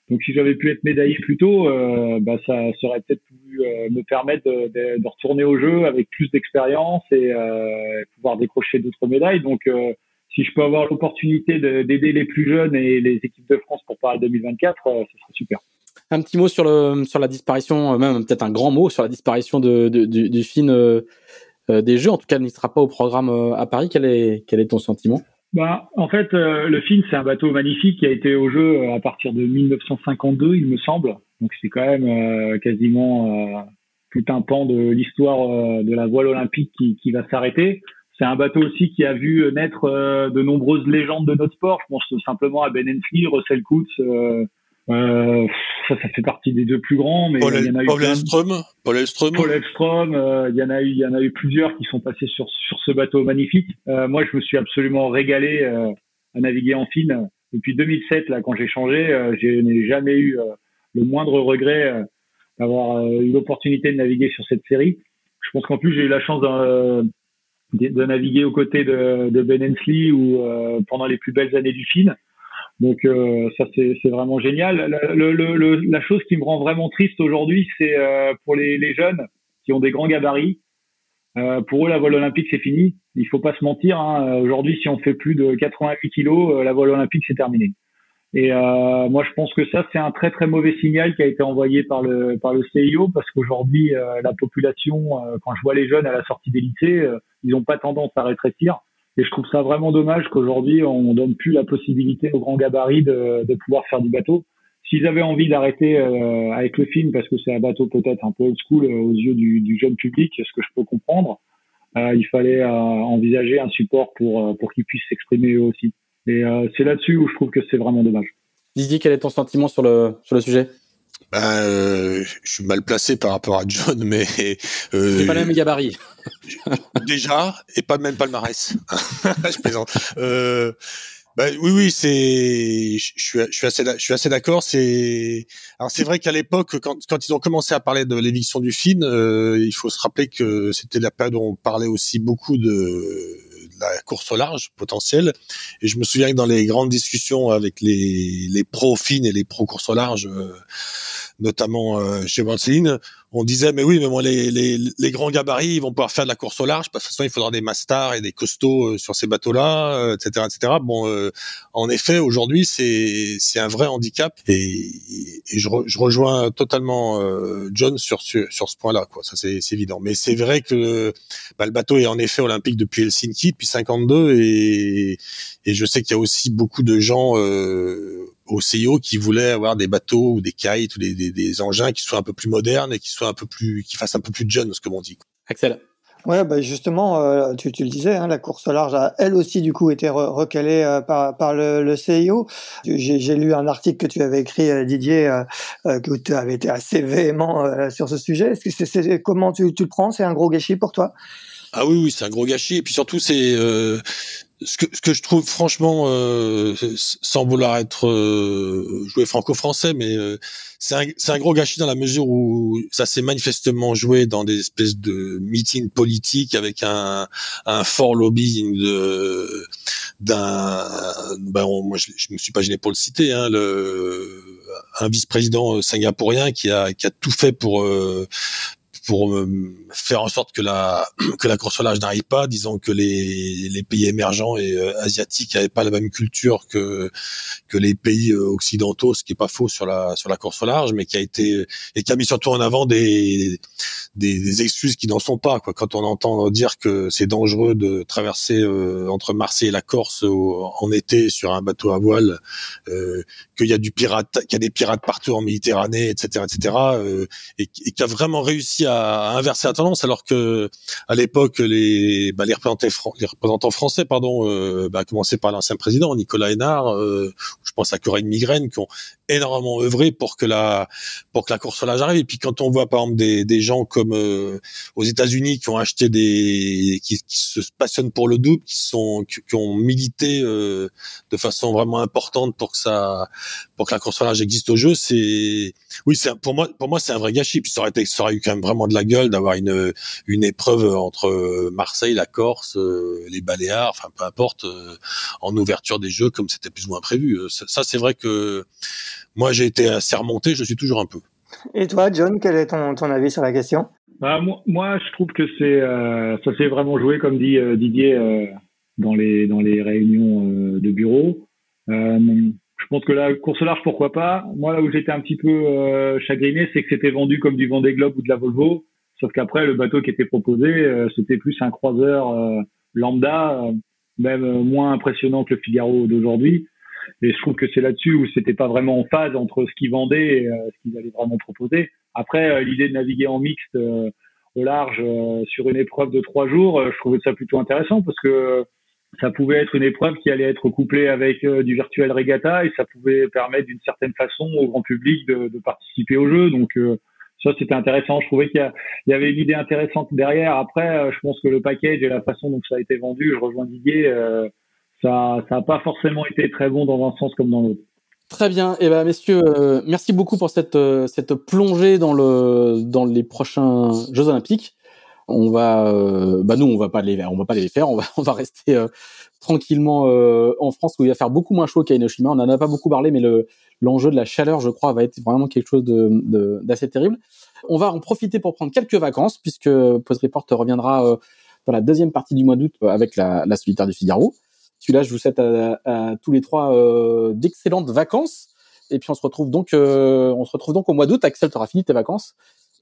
Donc si j'avais pu être médaillé plus tôt, bah, ça, aurait peut-être pu me permettre de, de, retourner au jeu avec plus d'expérience et pouvoir décrocher d'autres médailles. Donc si je peux avoir l'opportunité d'aider les plus jeunes et les équipes de France pour Paris 2024, ce serait super. Un petit mot sur le sur la disparition, même peut-être un grand mot sur la disparition de, du, du film euh, des jeux. En tout cas, il ne sera pas au programme euh, à Paris. Quel est, quel est ton sentiment? Bah, en fait, euh, le film, c'est un bateau magnifique qui a été au jeu à partir de 1952, il me semble. Donc c'est quand même quasiment tout un pan de l'histoire de la voile olympique qui, qui va s'arrêter. C'est un bateau aussi qui a vu naître de nombreuses légendes de notre sport. Je pense simplement à Ben Hensley, Russell Coutts, euh, ça, ça fait partie des deux plus grands, mais Paul, il y en a eu Paul Elstrom, Paul Elstrom, Paul Elstrom, euh, il y en a eu, il y en a eu plusieurs qui sont passés sur sur ce bateau magnifique. Euh, moi, je me suis absolument régalé euh, à naviguer en fine depuis 2007. Là, quand j'ai changé, euh, je n'ai jamais eu le moindre regret d'avoir eu l'opportunité de naviguer sur cette série. Je pense qu'en plus, j'ai eu la chance de, naviguer aux côtés de, de Ben Hensley ou pendant les plus belles années du film. Donc euh, ça c'est vraiment génial. La chose qui me rend vraiment triste aujourd'hui, c'est euh, pour les, jeunes qui ont des grands gabarits. Euh, pour eux, la voile olympique c'est fini. Il faut pas se mentir. Hein. Aujourd'hui, si on fait plus de 88 kilos, euh, la voile olympique c'est terminé. Et euh, moi, je pense que ça c'est un très très mauvais signal qui a été envoyé par le par le CIO parce qu'aujourd'hui, la population, quand je vois les jeunes à la sortie des lycées, ils n'ont pas tendance à rétrécir. Et je trouve ça vraiment dommage qu'aujourd'hui, on donne plus la possibilité aux grands gabarits de, pouvoir faire du bateau. S'ils avaient envie d'arrêter euh, avec le film, parce que c'est un bateau peut-être un peu old school euh, aux yeux du, jeune public, ce que je peux comprendre, euh, il fallait envisager un support pour, pour qu'ils puissent s'exprimer eux aussi. Et c'est là-dessus où je trouve que c'est vraiment dommage. Didier, quel est ton sentiment sur le, sur le sujet? Ben, euh, je suis mal placé par rapport à John, mais euh, c'est pas le même gabarit. déjà, et pas même palmarès. je plaisante. Euh, ben, oui, oui, c'est, je suis, je suis assez, je suis assez d'accord. C'est, alors c'est vrai qu'à l'époque, quand, quand ils ont commencé à parler de l'éviction du film, euh, il faut se rappeler que c'était la période où on parlait aussi beaucoup de la course au large potentielle. Et je me souviens que dans les grandes discussions avec les, les pros fines et les pros course au large, euh, notamment euh, chez Céline, on disait mais oui mais moi les, les, les, grands gabarits ils vont pouvoir faire de la course au large parce que de toute façon il faudra des masters et des costauds euh, sur ces bateaux là etc etc bon euh, en effet aujourd'hui c'est c'est un vrai handicap et, je, je, rejoins totalement euh, John sur, sur sur ce point là quoi. Ça c'est évident. Mais c'est vrai que bah, le bateau est en effet olympique depuis Helsinki depuis 52 et et je sais qu'il y a aussi beaucoup de gens au CIO qui voulaient avoir des bateaux ou des kites ou des, des, des, engins qui soient un peu plus modernes et qui soient un peu plus, qui fassent un peu plus de jeunes, ce que l'on dit. Axel. Ouais, bah justement, euh, tu, tu, le disais, hein, la course au large a elle aussi du coup été recalée euh, par, par le, le CIO. J'ai lu un article que tu avais écrit, euh, Didier, que tu avais été assez véhément sur ce sujet. Est-ce que c'est comment tu, tu le prends? C'est un gros gâchis pour toi? Ah oui, oui, c'est un gros gâchis. Et puis surtout, c'est ce que, ce que je trouve franchement, euh, sans vouloir être euh, joué franco-français, mais euh, c'est un, un, gros gâchis dans la mesure où ça s'est manifestement joué dans des espèces de meetings politiques avec un, un fort lobbying de d'un, ben moi je, je me suis pas gêné pour le citer, hein, le un vice-président singapourien qui a qui a tout fait pour pour euh, faire en sorte que la que la course au large n'arrive pas, disons que les, les pays émergents et euh, asiatiques n'avaient pas la même culture que que les pays euh, occidentaux, ce qui est pas faux sur la sur la course au large, mais qui a été et qui a mis surtout en avant des des, des excuses qui n'en sont pas. Quoi. Quand on entend dire que c'est dangereux de traverser entre Marseille et la Corse en été sur un bateau à voile, qu'il y a du pirate, qu'il y a des pirates partout en Méditerranée, etc., etc., et, et qui a vraiment réussi à à, inverser la tendance, alors que à l'époque les, bah, les, représentants, français, pardon, euh, bah, à commencer par l'ancien président Nicolas Hénard, euh, je pense à Corinne Migraine, qui ont énormément œuvré pour que la pour que la course au large arrive. Et puis quand on voit par exemple des, des gens comme euh, aux États-Unis qui ont acheté des qui, qui, se passionnent pour le double, qui sont qui, ont milité euh, de façon vraiment importante pour que ça pour que la course au large existe au jeu, c'est oui c'est pour moi pour moi c'est un vrai gâchis. Puis ça aurait été ça aurait eu quand même vraiment vraiment de la gueule d'avoir une une épreuve entre Marseille, la Corse, les Baléares, enfin peu importe, en ouverture des jeux comme c'était plus ou moins prévu. Ça, c'est vrai que moi j'ai été assez remonté, je suis toujours un peu. Et toi, John, quel est ton, ton avis sur la question? Bah, moi, je trouve que c'est ça s'est vraiment joué, comme dit Didier, dans les dans les réunions de bureau. Je pense que la course large, pourquoi pas. Moi, là où j'étais un petit peu euh, chagriné, c'est que c'était vendu comme du Vendée Globe ou de la Volvo. Sauf qu'après, le bateau qui était proposé, euh, c'était plus un croiseur euh, lambda, même moins impressionnant que le Figaro d'aujourd'hui. Et je trouve que c'est là-dessus où c'était pas vraiment en phase entre ce qu'ils vendaient et ce qu'ils allaient vraiment proposer. Après, l'idée de naviguer en mixte au large sur une épreuve de trois jours, je trouvais ça plutôt intéressant parce que ça pouvait être une épreuve qui allait être couplée avec euh, du virtuel regatta et ça pouvait permettre d'une certaine façon au grand public de, de participer au jeu. Donc euh, ça c'était intéressant. Je trouvais qu'il y, avait une idée intéressante derrière. Après, euh, je pense que le package et la façon dont ça a été vendu, je rejoins Didier, ça ça n'a pas forcément été très bon dans un sens comme dans l'autre. Très bien. Eh ben messieurs, merci beaucoup pour cette cette plongée dans le dans les prochains Jeux Olympiques on va, euh, bah nous on va pas les, on va pas les faire, on va, on va rester euh, tranquillement euh, en France où il va faire beaucoup moins chaud qu'à Inoshima. On en a pas beaucoup parlé, mais le l'enjeu de la chaleur, je crois, va être vraiment quelque chose de d'assez terrible. On va en profiter pour prendre quelques vacances puisque Post Report reviendra dans la deuxième partie du mois d'août avec la, la solitaire du Figaro. Celui-là, je vous souhaite à, à tous les trois d'excellentes vacances. Et puis on se retrouve donc, on se retrouve donc au mois d'août. Axel, t'auras fini tes vacances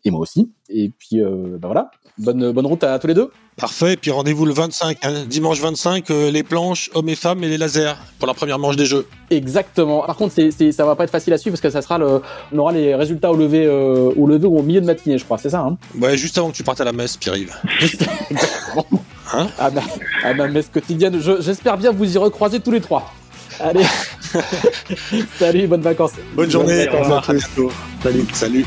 et moi aussi. Et puis euh, bah voilà, bonne bonne route à, tous les deux. Parfait. Et puis rendez-vous le 25, hein. dimanche 25, euh, les planches hommes et femmes et les lasers pour la première manche des jeux. Exactement. Par contre, c'est, c'est, ça va pas être facile à suivre parce que ça sera le, on aura les résultats au lever, euh, au lever ou au milieu de matinée, je crois. C'est ça. Hein? Ouais, juste avant que tu partes à la messe, Pierre-Yves. hein? À, ma, à ma messe quotidienne. j'espère bien vous y recroiser tous les trois. Allez. Salut, bonnes vacances. Bonne journée. Bonne vacances à tous. Salut. Salut.